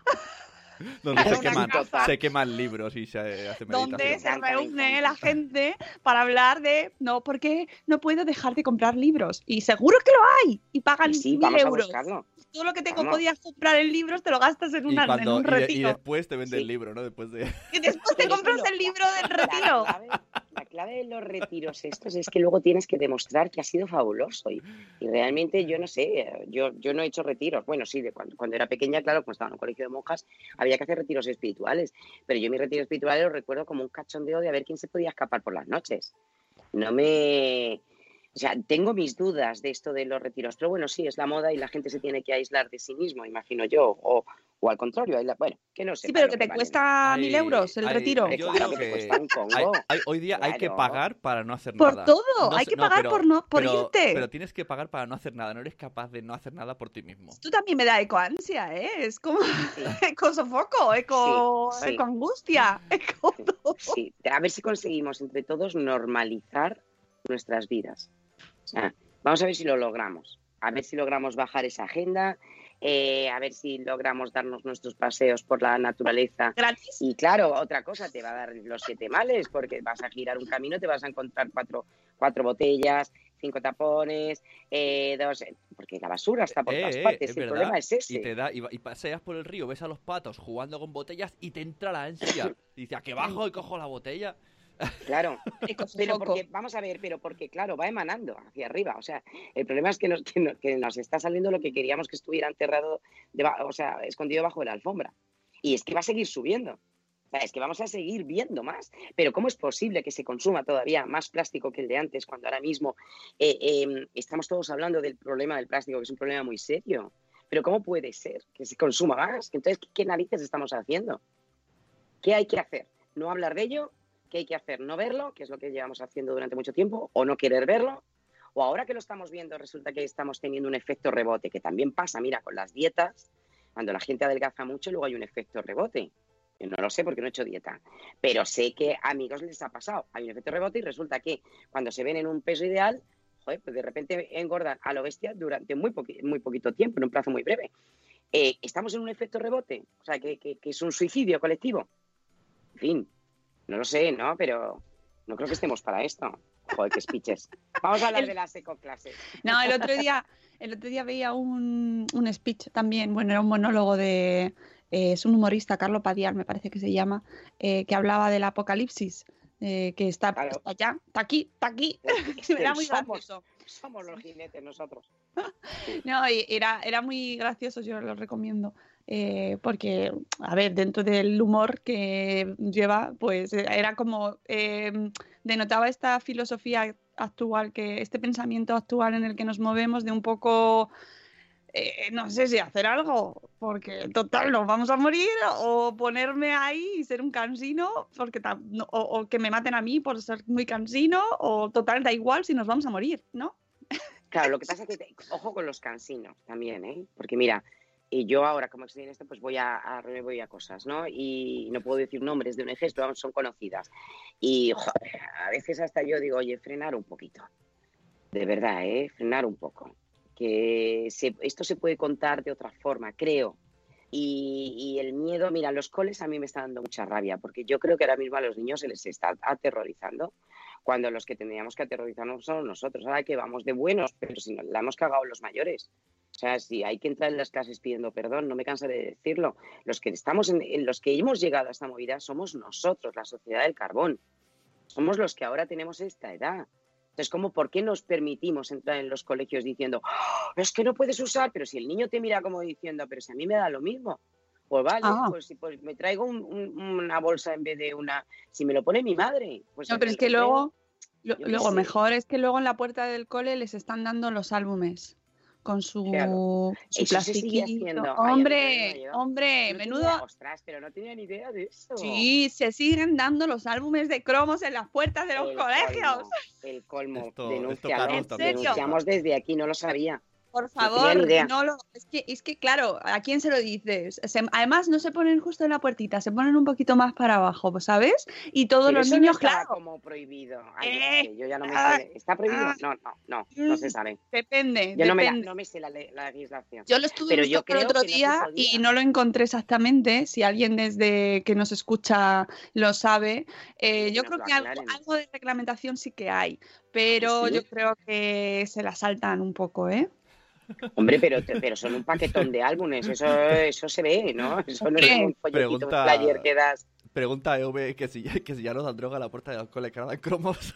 *laughs* Donde se queman, casa. se queman libros y se hace donde se reúne la gente para hablar de no, porque no puedo dejar de comprar libros. Y seguro que lo hay. Y pagan Sí, mil vamos a euros. buscarlo. Todo lo que te podías comprar en libros te lo gastas en, Y, una, en cuando, un y, de- y retiro. después te vende Sí. el libro, ¿no? Después de... *laughs* Y después te compras el libro del la retiro. clave- la clave de los retiros estos es que luego tienes que demostrar que ha sido fabuloso. Y, y realmente yo no sé, yo, yo no he hecho retiros. Bueno, sí, de cuando, cuando era pequeña, claro, cuando estaba en un colegio de monjas, había que hacer retiros espirituales. Pero yo mis retiros espirituales los recuerdo como un cachondeo de a ver quién se podía escapar por las noches. No me... O sea, tengo mis dudas de esto de los retiros, pero bueno, sí, es la moda y la gente se tiene que aislar de sí mismo, imagino yo, o, o al contrario, aisla- bueno, que no sé. Sí, pero que te cuesta mil euros el hay- retiro. Yo Claro digo que te que cuesta un congo. hay- hay- hoy día hay que pagar para no hacer Por nada. todo, No hay que no, pagar pero- por, no, por pero- irte. Pero tienes que pagar para no hacer nada. No eres capaz de no hacer nada por ti mismo. Tú también me da ecoansia, ¿eh? Es como *laughs* eco sofoco, eco, Sí, sí. eco angustia, eco todo. Sí, a ver si conseguimos entre todos normalizar nuestras vidas. O sea, vamos a ver si lo logramos. A ver si logramos bajar esa agenda, eh, a ver si logramos darnos nuestros paseos por la naturaleza. Gratis. Y claro, otra cosa, te va a dar los siete males, porque vas a girar un camino, te vas a encontrar cuatro, cuatro botellas, cinco tapones, eh, dos... Porque la basura está por Eh, todas eh, partes, es el verdad. problema es ese. Y te da y, va- y paseas por el río, ves a los patos jugando con botellas y te entra la ansia. *laughs* Y dices, ¿a qué bajo y cojo la botella? Claro, *laughs* Pero porque, vamos a ver, pero porque, claro, va emanando hacia arriba. O sea, el problema es que nos, que nos, que nos está saliendo lo que queríamos que estuviera enterrado, o sea, escondido bajo de la alfombra. Y es que va a seguir subiendo. O sea, es que vamos a seguir viendo más. Pero ¿cómo es posible que se consuma todavía más plástico que el de antes, cuando ahora mismo eh, eh, estamos todos hablando del problema del plástico, que es un problema muy serio? Pero ¿cómo puede ser que se consuma más? Entonces, ¿qué, qué narices estamos haciendo? ¿Qué hay que hacer? ¿No hablar de ello? ¿Qué hay que hacer? ¿No verlo? Que es lo que llevamos haciendo durante mucho tiempo, o no querer verlo. O ahora que lo estamos viendo, resulta que estamos teniendo un efecto rebote, que también pasa, mira, con las dietas, cuando la gente adelgaza mucho, luego hay un efecto rebote. Yo no lo sé porque no he hecho dieta, pero sé que a amigos les ha pasado. Hay un efecto rebote y resulta que cuando se ven en un peso ideal, joder, pues de repente engordan a lo bestia durante muy, poqui- muy poquito tiempo, en un plazo muy breve. Eh, ¿Estamos en un efecto rebote? O sea, que- que es un suicidio colectivo. En fin, no lo sé, ¿no? Pero no creo que estemos para esto. Joder, qué speeches. Vamos a hablar El- de las ecoclases. No, el otro día, el otro día veía un, un speech también, bueno, era un monólogo de, eh, es un humorista, Carlo Padial me parece que se llama, eh, que hablaba del apocalipsis, eh, que está, Claro. está allá, está aquí, está aquí. Es *laughs* Me que da muy somos, gracioso. somos los jinetes nosotros. *laughs* No, y era, era muy gracioso, yo lo recomiendo. Eh, porque, a ver, dentro del humor que lleva, pues eh, era como, eh, denotaba esta filosofía actual, que este pensamiento actual en el que nos movemos de un poco, eh, no sé si hacer algo, porque total, nos vamos a morir, o ponerme ahí y ser un cansino, porque no- o, o que me maten a mí por ser muy cansino, o total, da igual si nos vamos a morir, ¿no? Claro, lo que pasa es que, te- ojo con los cansinos también, ¿eh? Porque mira, y yo ahora como esto, pues voy a, voy a cosas, ¿no? Y no puedo decir nombres de ONGs, pero son conocidas. Y a veces hasta yo digo, oye, frenar un poquito. De verdad, ¿eh? Frenar un poco. Que esto se puede contar de otra forma, creo. Y, el miedo, mira, los coles a mí me está dando mucha rabia, porque yo creo que ahora mismo a los niños se les está aterrorizando, cuando los que tendríamos que aterrorizarnos son nosotros. Ahora que vamos de buenos, pero si nos la hemos cagado los mayores. O sea, si hay que entrar en las clases pidiendo perdón, no me cansaré de decirlo. Los que estamos en, en los que hemos llegado a esta movida somos nosotros, la sociedad del carbón. Somos los que ahora tenemos esta edad. Entonces, ¿cómo, ¿por qué nos permitimos entrar en los colegios diciendo, "Ah, es que no puedes usar, pero si el niño te mira como diciendo, pero si a mí me da lo mismo? Pues vale, Ah. pues, si- pues me traigo un- un- una bolsa en vez de una, si me lo pone mi madre. Pues No, pero es que luego, lo- luego sé. mejor es que luego en la puerta del cole les están dando los álbumes con su, Claro. su Eso se sigue plastiquito. Ay, Hombre, hombre, No menudo. tenía- ostras, pero no tenía ni idea de eso. Sí, se siguen dando los álbumes de cromos en las puertas de los El colegios. colmo, el colmo. Esto- esto. Carlos Denunciamos desde aquí, no lo sabía. Por favor, no lo. Es que, es que, claro, ¿a quién se lo dices? Se- además, no se ponen justo en la puertita, se ponen un poquito más para abajo, pues, ¿sabes? Y todos Pero los eso niños, claro, como prohibido. Ay, Eh, no sé, yo ya no me ah. ¿Está prohibido? ah, No, no, no, no se mm, sabe. depende. Yo no me, la- no me sé la, le- la legislación. Yo lo estuve Pero yo creo otro día y no lo encontré exactamente. Si alguien desde que nos escucha lo sabe, eh, yo creo que algo, algo de reglamentación sí que hay, pero ¿Sí? yo creo que se la saltan un poco, ¿eh? Hombre, pero, pero son un paquetón de álbumes. Eso, eso se ve, ¿no? Eso no es un folletito, Pregunta- flyer que das. Pregunta a EV que si, que si ya no dan droga a la puerta del cole, que ahora dan cromos.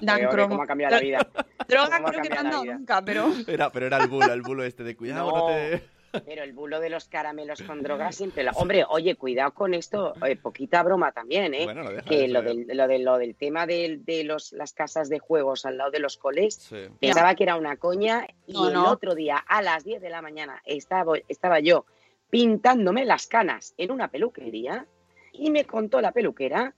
Dan Peor, ¿eh? cromo. cómo ha cambiado la vida. Droga creo que no han dado nunca, pero... Era, pero era el bulo, el bulo este de cuidado, no, No. te... Pero el bulo de los caramelos con droga *laughs* siempre... la- Hombre, oye, cuidado con esto. eh, poquita broma también, ¿eh? Bueno, no deja que lo del, lo, de, lo del tema de, los, las casas de juegos al lado de los coles, Sí. pensaba que era una coña y No, el no. otro día a las 10 de la mañana estaba, estaba yo pintándome las canas en una peluquería y me contó la peluquera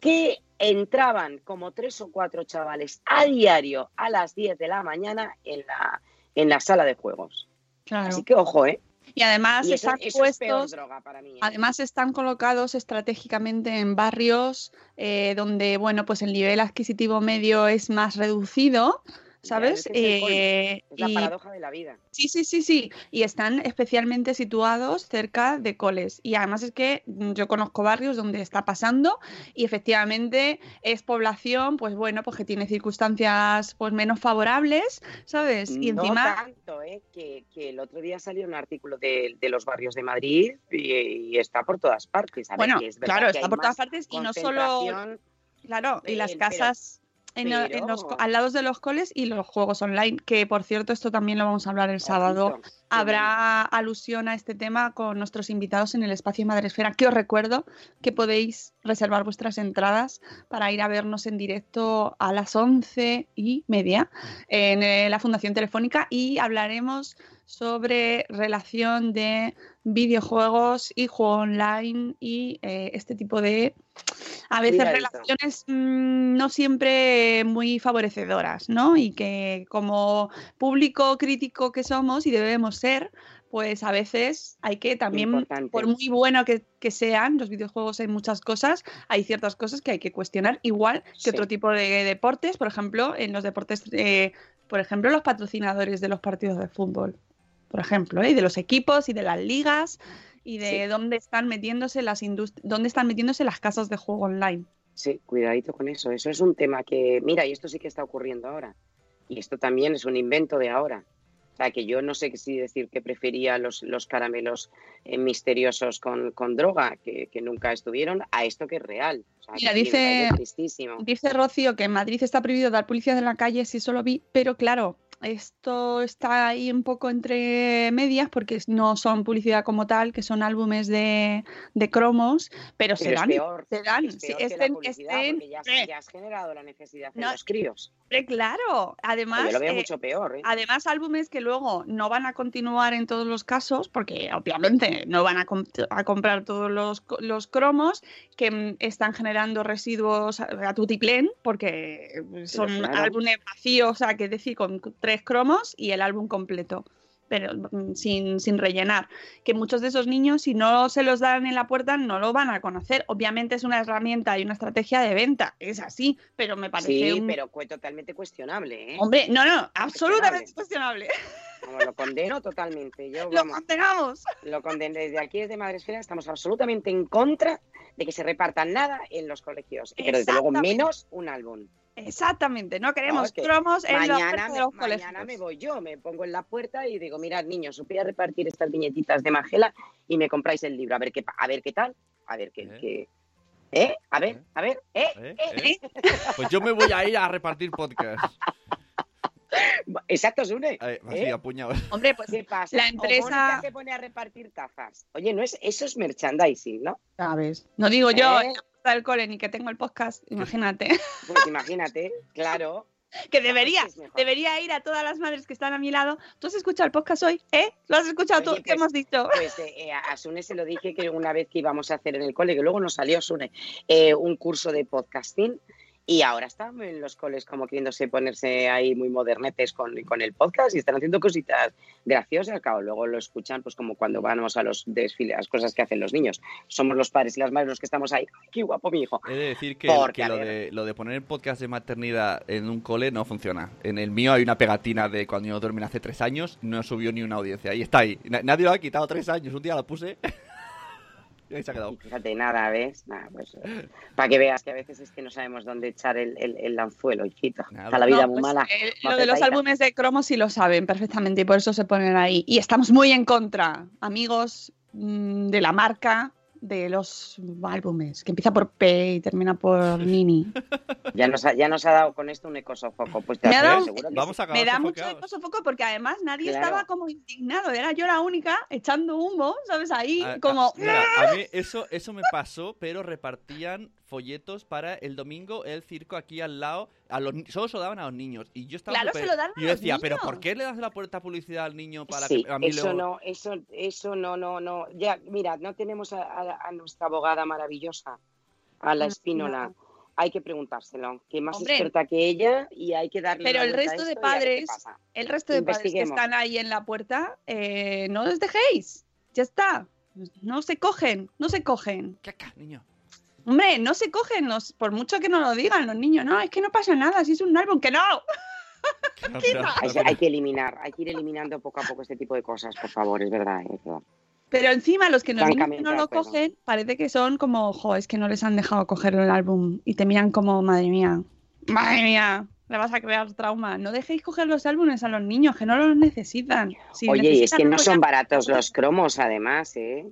que entraban como tres o cuatro chavales a diario a las 10 de la mañana en la, en la sala de juegos. Claro. Así que ojo, ¿eh? Y además Y eso, están eso puestos... droga para mí. ¿eh? Además están colocados estratégicamente en barrios eh, donde, bueno, pues el nivel adquisitivo medio es más reducido, ¿sabes? es. Eh, es la y- paradoja de la vida. Sí, sí, sí, sí. Y están especialmente situados cerca de coles. Y además es que mm, yo conozco barrios donde está pasando y efectivamente es población, pues bueno, pues que tiene circunstancias pues menos favorables, ¿sabes? Y no encima, tanto, ¿eh? que, que el otro día salió un artículo de, de los barrios de Madrid y, y está por todas partes. A bueno, que es verdad claro, está por todas partes y no solo, claro, y las casas en, en los, pero- al lado de los coles y los juegos online, que por cierto esto también lo vamos a hablar el sábado. Habrá alusión a este tema con nuestros invitados en el espacio Madresfera, que os recuerdo que podéis reservar vuestras entradas para ir a vernos en directo a las once y media en eh, la Fundación Telefónica y hablaremos sobre relación de videojuegos y juego online y eh, este tipo de, a veces, relaciones mm, no siempre muy favorecedoras, ¿no? Y que como público crítico que somos y debemos ser, pues a veces hay que también, Importante. por muy bueno que, que sean los videojuegos, hay muchas cosas, hay ciertas cosas que hay que cuestionar, igual que Sí. otro tipo de deportes, por ejemplo, en los deportes, eh, por ejemplo, los patrocinadores de los partidos de fútbol, por ejemplo, ¿eh? y de los equipos y de las ligas y de Sí. dónde están metiéndose las indust- dónde están metiéndose las casas de juego online. Sí, cuidadito con eso. Eso es un tema que, mira, y esto sí que está ocurriendo ahora. Y esto también es un invento de ahora. O sea, que yo no sé si decir que prefería los, los caramelos eh, misteriosos con, con droga, que, que nunca estuvieron, a esto que es real. O sea, Mira, dice-. Dice Rocío que en Madrid está prohibido dar publicidad en la calle, sí, eso lo vi, pero claro, esto está ahí un poco entre medias porque no son publicidad como tal, que son álbumes de, de cromos, pero, se Pero es dan. peor, se dan, es sí, que la publicidad, estén- porque ya, has- eh, ya has generado la necesidad de No, los críos. Claro, además, yo lo veo eh, mucho peor, ¿eh? además álbumes que luego no van a continuar en todos los casos, porque obviamente no van a, com- a comprar todos los, los cromos que mm, están generando residuos a, tutiplén, porque son claro. álbumes vacíos, o sea, que decir, con tres cromos y el álbum completo. Pero mm, sin, sin rellenar. Que muchos de esos niños, si no se los dan en la puerta, no lo van a conocer. Obviamente es una herramienta y una estrategia de venta, es así, pero me parece Sí, un... pero fue totalmente cuestionable, ¿eh? Hombre, no, no, absolutamente cuestionable. Lo condeno totalmente. Yo, *laughs* Lo condenamos. lo condeno. Desde aquí, desde Madresfera, estamos absolutamente en contra de que se repartan nada en los colegios. Pero desde luego menos un álbum. Exactamente, no queremos que cromos en los Mañana, me, de los mañana colegios. me voy yo, me pongo en la puerta y digo, mirad niños, os voy a repartir estas viñetitas de Magela y me compráis el libro. A ver qué, a ver qué tal, a ver qué... ¿Eh? qué- ¿Eh? A ver, ¿Eh? a ver, ¿eh? ¿Eh? ¿Eh? ¿Eh? *laughs* Pues yo me voy a ir a repartir podcast. Exacto, Sune. Así, ¿Eh? apuñado. Hombre, pues ¿Qué pasa? la empresa- se pone a repartir tazas. Oye, no es, eso es merchandising, ¿no? sabes. No digo yo ¿Eh? Puerta del cole ni que tengo el podcast, imagínate. Pues imagínate, claro. *laughs* que debería, debería ir a todas las madres que están a mi lado. ¿Tú has escuchado el podcast hoy? ¿Eh? ¿Lo has escuchado tú? Oye, ¿Qué pues- hemos dicho? Pues eh, eh, a Sune se lo dije que una vez que íbamos a hacer en el cole, que luego nos salió Sune, eh, un curso de podcasting y ahora están en los coles como queriéndose ponerse ahí muy modernetes con, con el podcast y están haciendo cositas graciosas. Claro, luego lo escuchan pues como cuando vamos a los desfiles, las cosas que hacen los niños. Somos los padres y las madres los que estamos ahí. ¡Ay, qué guapo mi hijo! He de decir que, Porque, que lo, de, lo de poner el podcast de maternidad en un cole no funciona. En el mío hay una pegatina de cuando yo duermen hace tres años, no subió ni una audiencia. Ahí está ahí. Na- nadie lo ha quitado tres años. Un día la puse *laughs* *laughs* ahí se ha quedado. Fíjate, nada, ¿ves? Nada, pues, para que veas que a veces es que no sabemos dónde echar el, el, el anzuelo, hijito. Nada. Está la vida No, muy pues, mala. eh, lo de los álbumes de cromos sí lo saben perfectamente y por eso se ponen ahí. Y estamos muy en contra, amigos mm, de la marca, de los álbumes, que empieza por P y termina por Nini. *laughs* Ya nos ha, ya nos ha dado con esto un ecosofoco. Pues te Me ha dado- seguro Vamos a Me da mucho sofocados. sofoco porque además nadie Claro. estaba como indignado, era yo la única echando humo, ¿sabes? Ahí A- a- como... mira, a mí *laughs* eso, eso me pasó, pero repartían folletos para el domingo el circo aquí al lado. A los, solo se lo daban a los niños. Y yo estaba Claro, se lo dan a y yo los decía, pero. ¿por qué le das la puerta publicidad al niño para Sí, que a mí eso luego- no, eso, eso no, no, no. Ya, mira, no tenemos a, a- a nuestra abogada maravillosa, a la No, espínola. Hay que preguntárselo, que más Hombre. experta que ella y hay que darle. Pero el resto de padres-. El resto de padres que están ahí en la puerta, eh, no les dejéis, ya está. No se cogen, no se cogen. Caca, niño. Hombre, no se cogen, los, por mucho que no lo digan los niños. No, es que no pasa nada, si es un álbum, que no. *laughs* Hay, que- hay que eliminar, hay que ir eliminando poco a poco este tipo de cosas, por favor, es verdad. Es verdad. Pero encima los que los niños Francamente no lo cogen, parece que son como, jo, es que no les han dejado coger el álbum y te miran como, madre mía, madre mía, le vas a crear trauma. No dejéis coger los álbumes a los niños, que no los necesitan. Si Oye, y es que no son ya- baratos los cromos, además, ¿eh?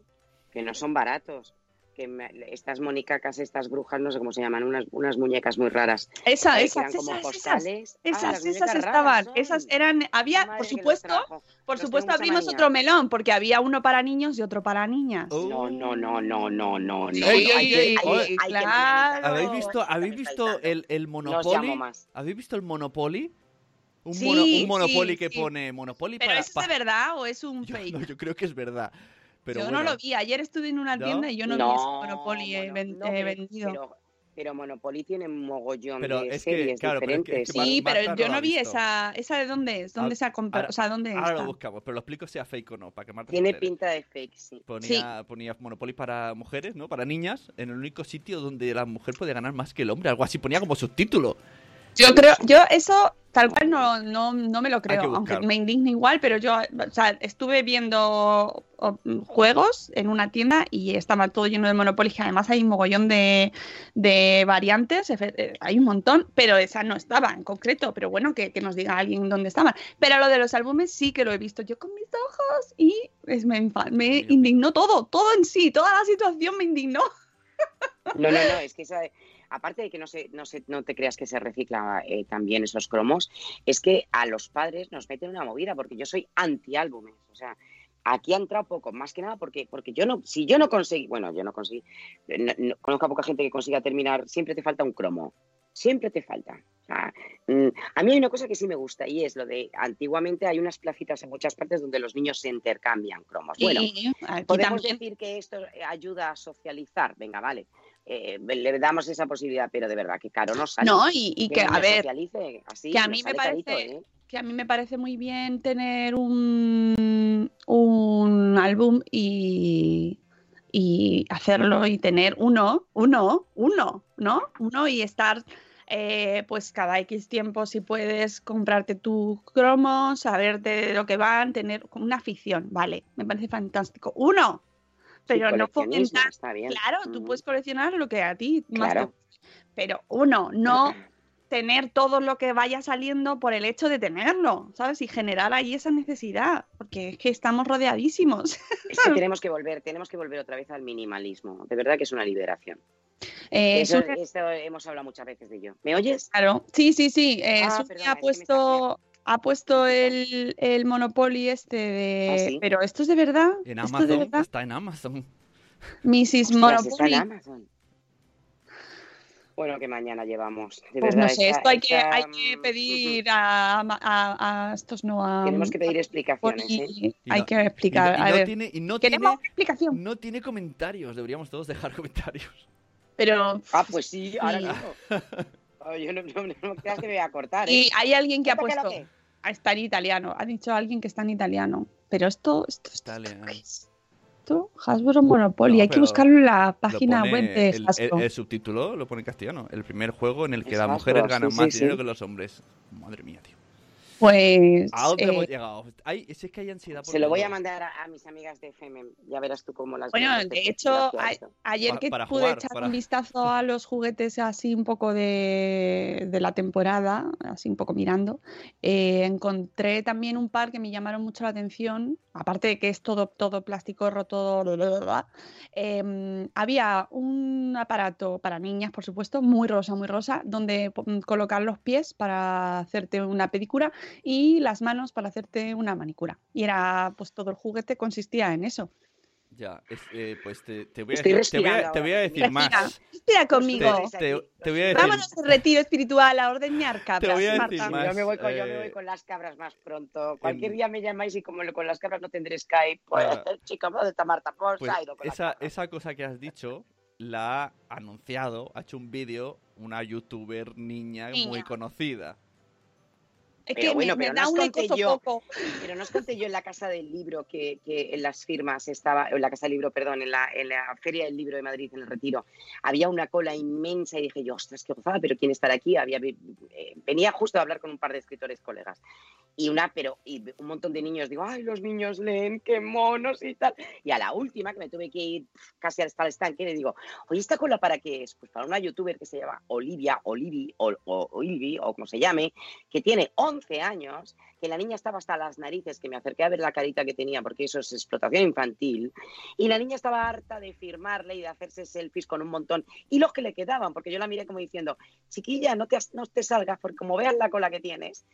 Que no son baratos. Que me- estas monicacas, estas brujas, no sé cómo se llaman, unas, unas muñecas muy raras. Esa, eh, esas, esas, esas. postales. Ah, Esas, estaban, son. esas eran, había, Madre por supuesto, por Los supuesto abrimos otro melón, porque había uno para niños y otro para niñas. Oh. No, no, no, no, no, no, no. ¿Habéis visto, ¿habéis visto el, el Monopoly? ¿Habéis visto el Monopoly? Un, Sí, mono- un sí, Monopoly que sí. pone Monopoly Pero para... ¿eso es de verdad o es un Yo, fake? no, yo creo que es verdad. Pero yo bueno. no lo vi. Ayer estuve en una ¿No? tienda y yo no, vi ese Monopoly eh, ven- no, eh, vendido. Pero, pero Monopoly tiene un mogollón Pero de es que, series claro, pero es que- diferentes. es que Sí, Marta pero yo no vi visto. esa. ¿Esa de dónde es? ¿Dónde Ahora- se ha comprado? O sea, ¿dónde Ahora está? lo buscamos, pero lo explico si es fake o no, para que Marta Tiene pinta de fake, sí. Ponía, ponía Monopoly para mujeres, ¿no? Para niñas, en el único sitio donde la mujer puede ganar más que el hombre, algo así. Ponía como subtítulo. Yo creo, yo eso tal cual no, no, no me lo creo, que aunque me indigne igual, pero yo, o sea, estuve viendo juegos en una tienda y estaba todo lleno de Monopoly, que además hay un mogollón de, de variantes, eh, hay un montón, pero esa no estaba en concreto, pero bueno, que, que nos diga alguien dónde estaban. Pero lo de los álbumes sí que lo he visto yo con mis ojos y es, me, me indignó todo, todo en sí, toda la situación me indignó. No, no, no, es que esa- aparte de que no, se, no, se, no te creas que se recicla eh, también esos cromos, es que a los padres nos meten una movida, porque yo soy anti-álbumes. O sea, aquí ha entrado poco, más que nada porque, porque yo no, si yo no conseguí, bueno, yo no conseguí, no- no- conozco a poca gente que consiga terminar, siempre te falta un cromo, siempre te falta. O sea, mm, a mí hay una cosa que sí me gusta y es lo de, antiguamente hay unas placitas en muchas partes donde los niños se intercambian cromos. Bueno, aquí Podemos también. decir que esto ayuda a socializar, venga, vale. Eh, le damos esa posibilidad, pero de verdad que caro no sale. No, y, y que, un a ver, socialice así, que a mí me carito, parece- ¿eh? que a mí me parece muy bien tener un, un álbum y, y hacerlo y tener uno, uno, uno, ¿no? Uno y estar eh, pues cada X tiempo si puedes comprarte tu cromo, saberte de lo que van, tener una afición, vale, me parece fantástico. Uno, pero no fomentar está bien. Claro, tú puedes coleccionar lo que a ti más Claro. Pero uno, no tener todo lo que vaya saliendo por el hecho de tenerlo, ¿sabes? Y generar ahí esa necesidad, porque es que estamos rodeadísimos. *laughs* Es que *laughs* tenemos que volver, tenemos que volver otra vez al minimalismo. De verdad que es una liberación. Eh, Eso, esto hemos hablado muchas veces de ello. ¿Me oyes? claro, sí, sí, sí. eh, Ah, perdona, ha puesto, ha puesto el, el Monopoly este de... ¿Ah, sí? Pero esto es de verdad. En ¿Esto de Amazon, verdad? está en Amazon. Mrs. Ostras, está Monopoly. en Amazon. Bueno, que mañana llevamos. De Pues verdad, no sé, esta- esto hay que, hay que mm, pedir a, a, a estos no a... Tenemos que pedir explicaciones, ¿eh? Y Hay que Y no, explicar. y a no ver, tiene, y no queremos tiene, una explicación. no tiene comentarios. Deberíamos todos dejar comentarios. Pero Ah, pues sí, ahora Sí. mismo. Oh, yo no, no, no creas que me voy a cortar, ¿eh? y hay alguien que ha ¿Esto qué es lo puesto que? "Ah, está en italiano. Ha dicho alguien que está en italiano. Pero esto, esto, esto, Italiano. ¿qué es esto? Hasbro Monopoly. No, hay que buscarlo en la página web de el, Hasbro. el- el subtítulo lo pone en castellano. El primer juego en el que las mujeres ganan sí, más sí. dinero que los hombres. Madre mía, tío. Pues. ¿A dónde eh, hemos llegado? Ay, es que hay ansiedad. por Se lo voy a mandar a, a mis amigas de FM. Ya verás tú cómo las Bueno, de hecho, a- ayer que para pude jugar, echar para- un vistazo a los juguetes así un poco de, de la temporada, así un poco mirando, eh, encontré también un par que me llamaron mucho la atención, aparte de que es todo, todo plástico todo... bla, bla, bla, bla, em, había un aparato para niñas, por supuesto, muy rosa, muy rosa, donde colocar los pies para hacerte una pedicura y las manos para hacerte una manicura. Y era, pues todo el juguete consistía en eso. Ya, es- eh, pues te, te voy a decir, te voy a, te voy a decir Respira, más. respira conmigo. Te, te- te voy a decir, Vámonos al retiro espiritual a ordeñar cabras, voy a decir Marta. más. Yo me, voy con, yo me eh, voy con las cabras más pronto. Cualquier en- día me llamáis y como lo- con las cabras no tendré Skype, pues, Ah. *laughs* chica, ¿dónde está Marta? Pues, pues ha ido con esa, esa cosa que has dicho la ha anunciado, ha hecho un vídeo una youtuber niña, muy Niña. conocida. Es Pero que bueno, me, me pero no da os un conté yo. ecosofoco. Pero no os conté yo en la casa del libro que, que en las firmas estaba, en la casa del libro, perdón, en la, en la Feria del Libro de Madrid, en el Retiro, había una cola inmensa y dije yo, ostras, qué gozada, pero ¿quién estará aquí? Había, eh, venía justo a hablar con un par de escritores colegas. Y una, pero, y un montón de niños, digo, ay, los niños leen, qué monos y tal. Y a la última, que me tuve que ir casi hasta el estanque, le digo, oye, ¿esta cola para qué es? Pues para una youtuber que se llama Olivia, Olivi, o, o Olivia, o como se llame, que tiene 11 años, que la niña estaba hasta las narices, que me acerqué a ver la carita que tenía, porque eso es explotación infantil, y la niña estaba harta de firmarle y de hacerse selfies con un montón, y los que le quedaban, porque yo la miré como diciendo, chiquilla, no te, no te salgas, porque como veas la cola que tienes,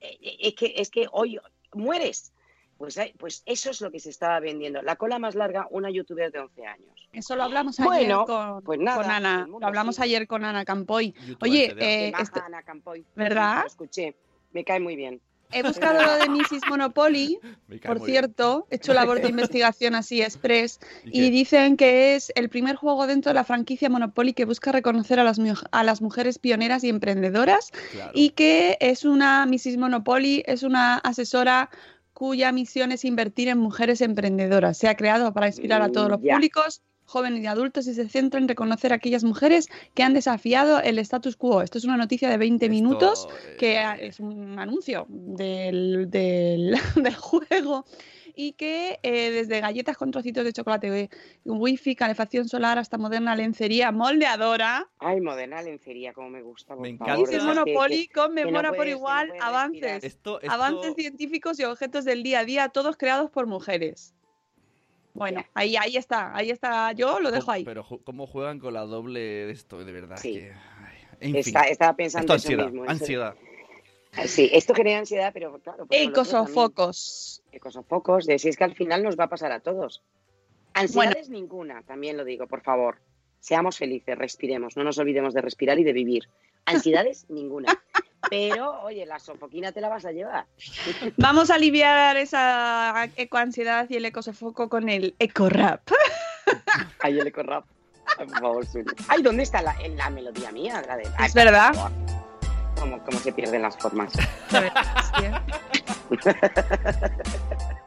eh, eh, es, que, es que hoy mueres. Pues, eh, pues eso es lo que se estaba vendiendo. La cola más larga, una youtuber de 11 años. Eso lo hablamos ayer Bueno, con, pues nada, con Ana. Lo hablamos sigue. ayer con Ana Campoy. Youtuber Oye, eh, este- Ana Campoy. ¿verdad? Lo escuché. Me cae muy bien. he buscado lo de Mrs. Monopoly, *laughs* por bien. cierto. He hecho labor de *laughs* investigación así express. ¿Y dicen que es el primer juego dentro de la franquicia Monopoly que busca reconocer a las, a las mujeres pioneras y emprendedoras Claro. y que es una Mrs. Monopoly, es una asesora cuya misión es invertir en mujeres emprendedoras. Se ha creado para inspirar a todos los públicos, jóvenes y adultos, y se centra en reconocer a aquellas mujeres que han desafiado el status quo. Esto es una noticia de 20 Esto, minutos que es un anuncio del, del, *laughs* del juego y que eh, desde galletas con trocitos de chocolate, eh, wifi, calefacción solar hasta moderna lencería moldeadora, Ay, moderna lencería, como me gusta. Por Me favor, encanta. que- Monopoly que- conmemora no por no igual avances respirar. Esto, esto- avances científicos y objetos del día a día, todos creados por mujeres. Bueno, ahí, ahí está, ahí está, yo lo dejo ¿cómo- ahí. Pero cómo juegan con la doble de esto, de verdad. Sí. que- ay, en fin. Está- estaba pensando Esto eso ansiedad, mismo. eso- ansiedad. Sí, esto genera ansiedad, pero claro. Ecosofocos. Ecosofocos, de si es que al final nos va a pasar a todos. Ansiedades ninguna, también lo digo, por favor. Seamos felices, respiremos, no nos olvidemos de respirar y de vivir. Ansiedades *laughs* ninguna. Pero, oye, la sofoquina te la vas a llevar. *laughs* Vamos a aliviar esa ecoansiedad y el ecosofoco con el ecorap. *laughs* Ay, el ecorrap. Ay, por favor, Zuli. Ay, ¿dónde está la, la melodía mía? La de, ay, Es verdad. ¿Cómo, cómo se pierden las formas?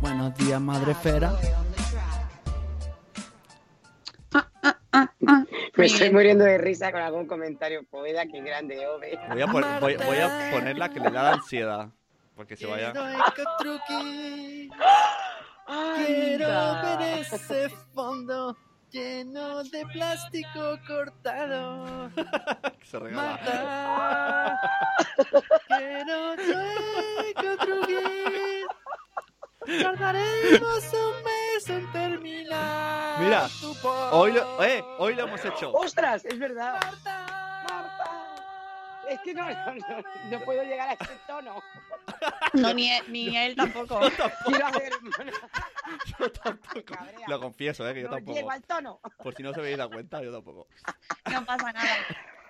Buenos días, madre esfera. Me estoy muriendo de risa con algún comentario. Poeda, qué grande, Ove. Voy a, pon- voy, voy a poner la que le da ansiedad. Porque se vaya. Quiero ver ese fondo lleno de plástico cortado. *laughs* Se regala. Marta, quiero construir. Tardaremos un mes en terminar. Mira, tu Hoy lo, eh, hoy lo hemos hecho. ¡Ostras! Es verdad. Marta, Marta. Es que no, no, no, no puedo llegar a ese tono. No, ni, él- ni él *laughs* tampoco. Quiero hacer. Yo tampoco. Lo confieso, eh, que yo no tampoco. llego al tono. Por si no se habéis dado cuenta, yo tampoco. No pasa nada.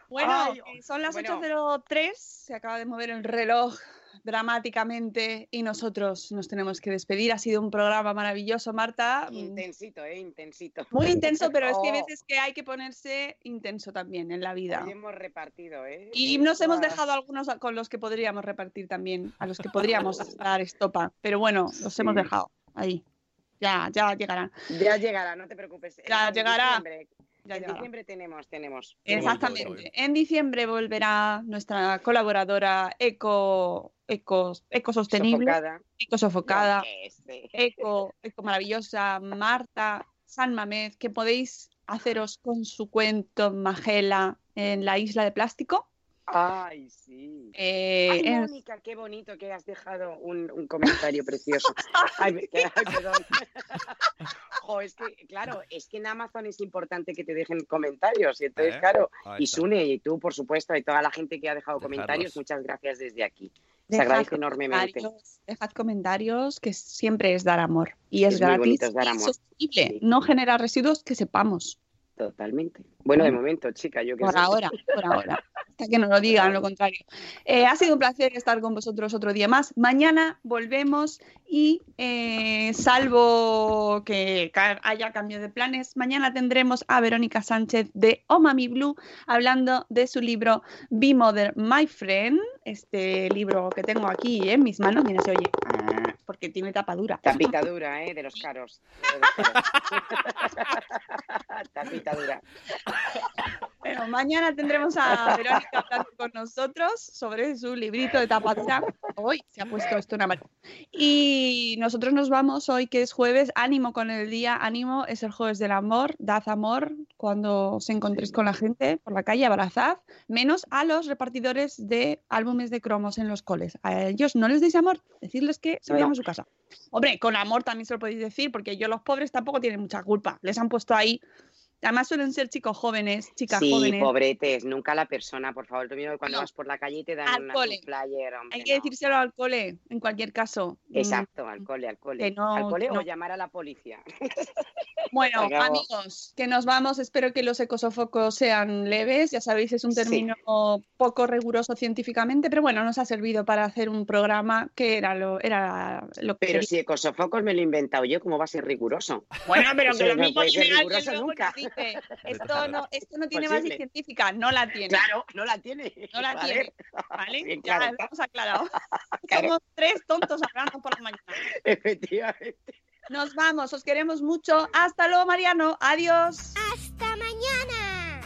Bueno, Ay, eh, son las bueno. 8.03, se acaba de mover el reloj dramáticamente y nosotros nos tenemos que despedir. Ha sido un programa maravilloso, Marta. Intensito, ¿eh? Intensito. Muy intenso, pero es que hay Oh, veces que hay que ponerse intenso también en la vida. hoy hemos repartido, ¿eh? Y nos hemos dejado algunos con los que podríamos repartir también, a los que podríamos *laughs* dar estopa. Pero bueno, los hemos dejado ahí. Ya, ya llegarán. Ya llegará, no te preocupes. Ya En llegará. diciembre- Ya en llegará. diciembre tenemos, tenemos. Exactamente. En diciembre volverá nuestra colaboradora eco, eco, ecosostenible, Sofocada. qué sé. eco, *laughs* eco maravillosa, Marta San Mamez, que podéis haceros con su cuento Magela en la isla de plástico. Ay, sí. Eh, Ay, Mónica, qué bonito que has dejado un, un comentario precioso. *laughs* Ay, me- *laughs* ay, perdón. Jo, es que, claro, es que en Amazon es importante que te dejen comentarios. Y entonces, ¿Eh? claro, Ahí y. Sune y tú, por supuesto, y toda la gente que ha dejado Dejarlos. comentarios, muchas gracias desde aquí. Se Dejad agradece enormemente. dejad comentarios, que siempre es dar amor. Y es, Es gratis bonito, es dar y amor. sostenible. Sí. No genera residuos que sepamos. Totalmente. Bueno, de momento, chica, yo que Por sé. ahora, por ahora. *laughs* Hasta que nos lo digan lo contrario. Eh, ha sido un placer estar con vosotros otro día más. Mañana volvemos y, eh, salvo que ca- haya cambio de planes, mañana tendremos a Verónica Sánchez de Oh Mami Blue hablando de su libro Be Mother, My Friend. Este libro que tengo aquí en mis manos. Mira, se oye. Porque tiene tapadura. Tapitadura, ¿eh? De los caros. De los caros. *laughs* Tapitadura. Bueno, mañana tendremos a *laughs* Verónica hablando con nosotros sobre su librito de tapadura. Hoy se ha puesto esto una maravilla. Y nosotros nos vamos hoy, que es jueves. Ánimo con el día, ánimo. Es el jueves del amor. Dad amor cuando os encontréis con la gente por la calle, abrazad. Menos a los repartidores de álbumes de cromos en los coles. A ellos no les deis amor, decirles que se vayan a su casa. Hombre, con amor también se lo podéis decir, porque yo los pobres tampoco tienen mucha culpa. Les han puesto ahí. Además suelen ser chicos jóvenes, chicas Sí, jóvenes. pobretes, nunca la persona, por favor. Tú mismo cuando No. vas por la calle y te dan una- un hombre, Hay que no. decírselo al cole, en cualquier caso. Mm, Exacto, al cole, al cole. no- al cole no. o llamar a la policía. *laughs* Bueno, amigos, que nos vamos. Espero que los ecosofocos sean leves. Ya sabéis, es un Sí. término poco riguroso científicamente, pero bueno, nos ha servido para hacer un programa que era lo, era lo que Pero quería. si Ecosofocos me lo he inventado yo, ¿cómo va a ser riguroso? Bueno, pero *laughs* que lo no mismo puede ser riguroso nunca. Dice, *laughs* esto no, esto no tiene base científica, no la tiene. Claro, no la tiene. No la *laughs* Vale. tiene. ¿Vale? Bien ya claro lo hemos aclarado. *laughs* Claro. Somos tres tontos hablando por la mañana. Efectivamente. Nos vamos, os queremos mucho. Hasta luego, Mariano. Adiós. ¡Hasta mañana!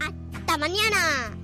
¡Hasta mañana!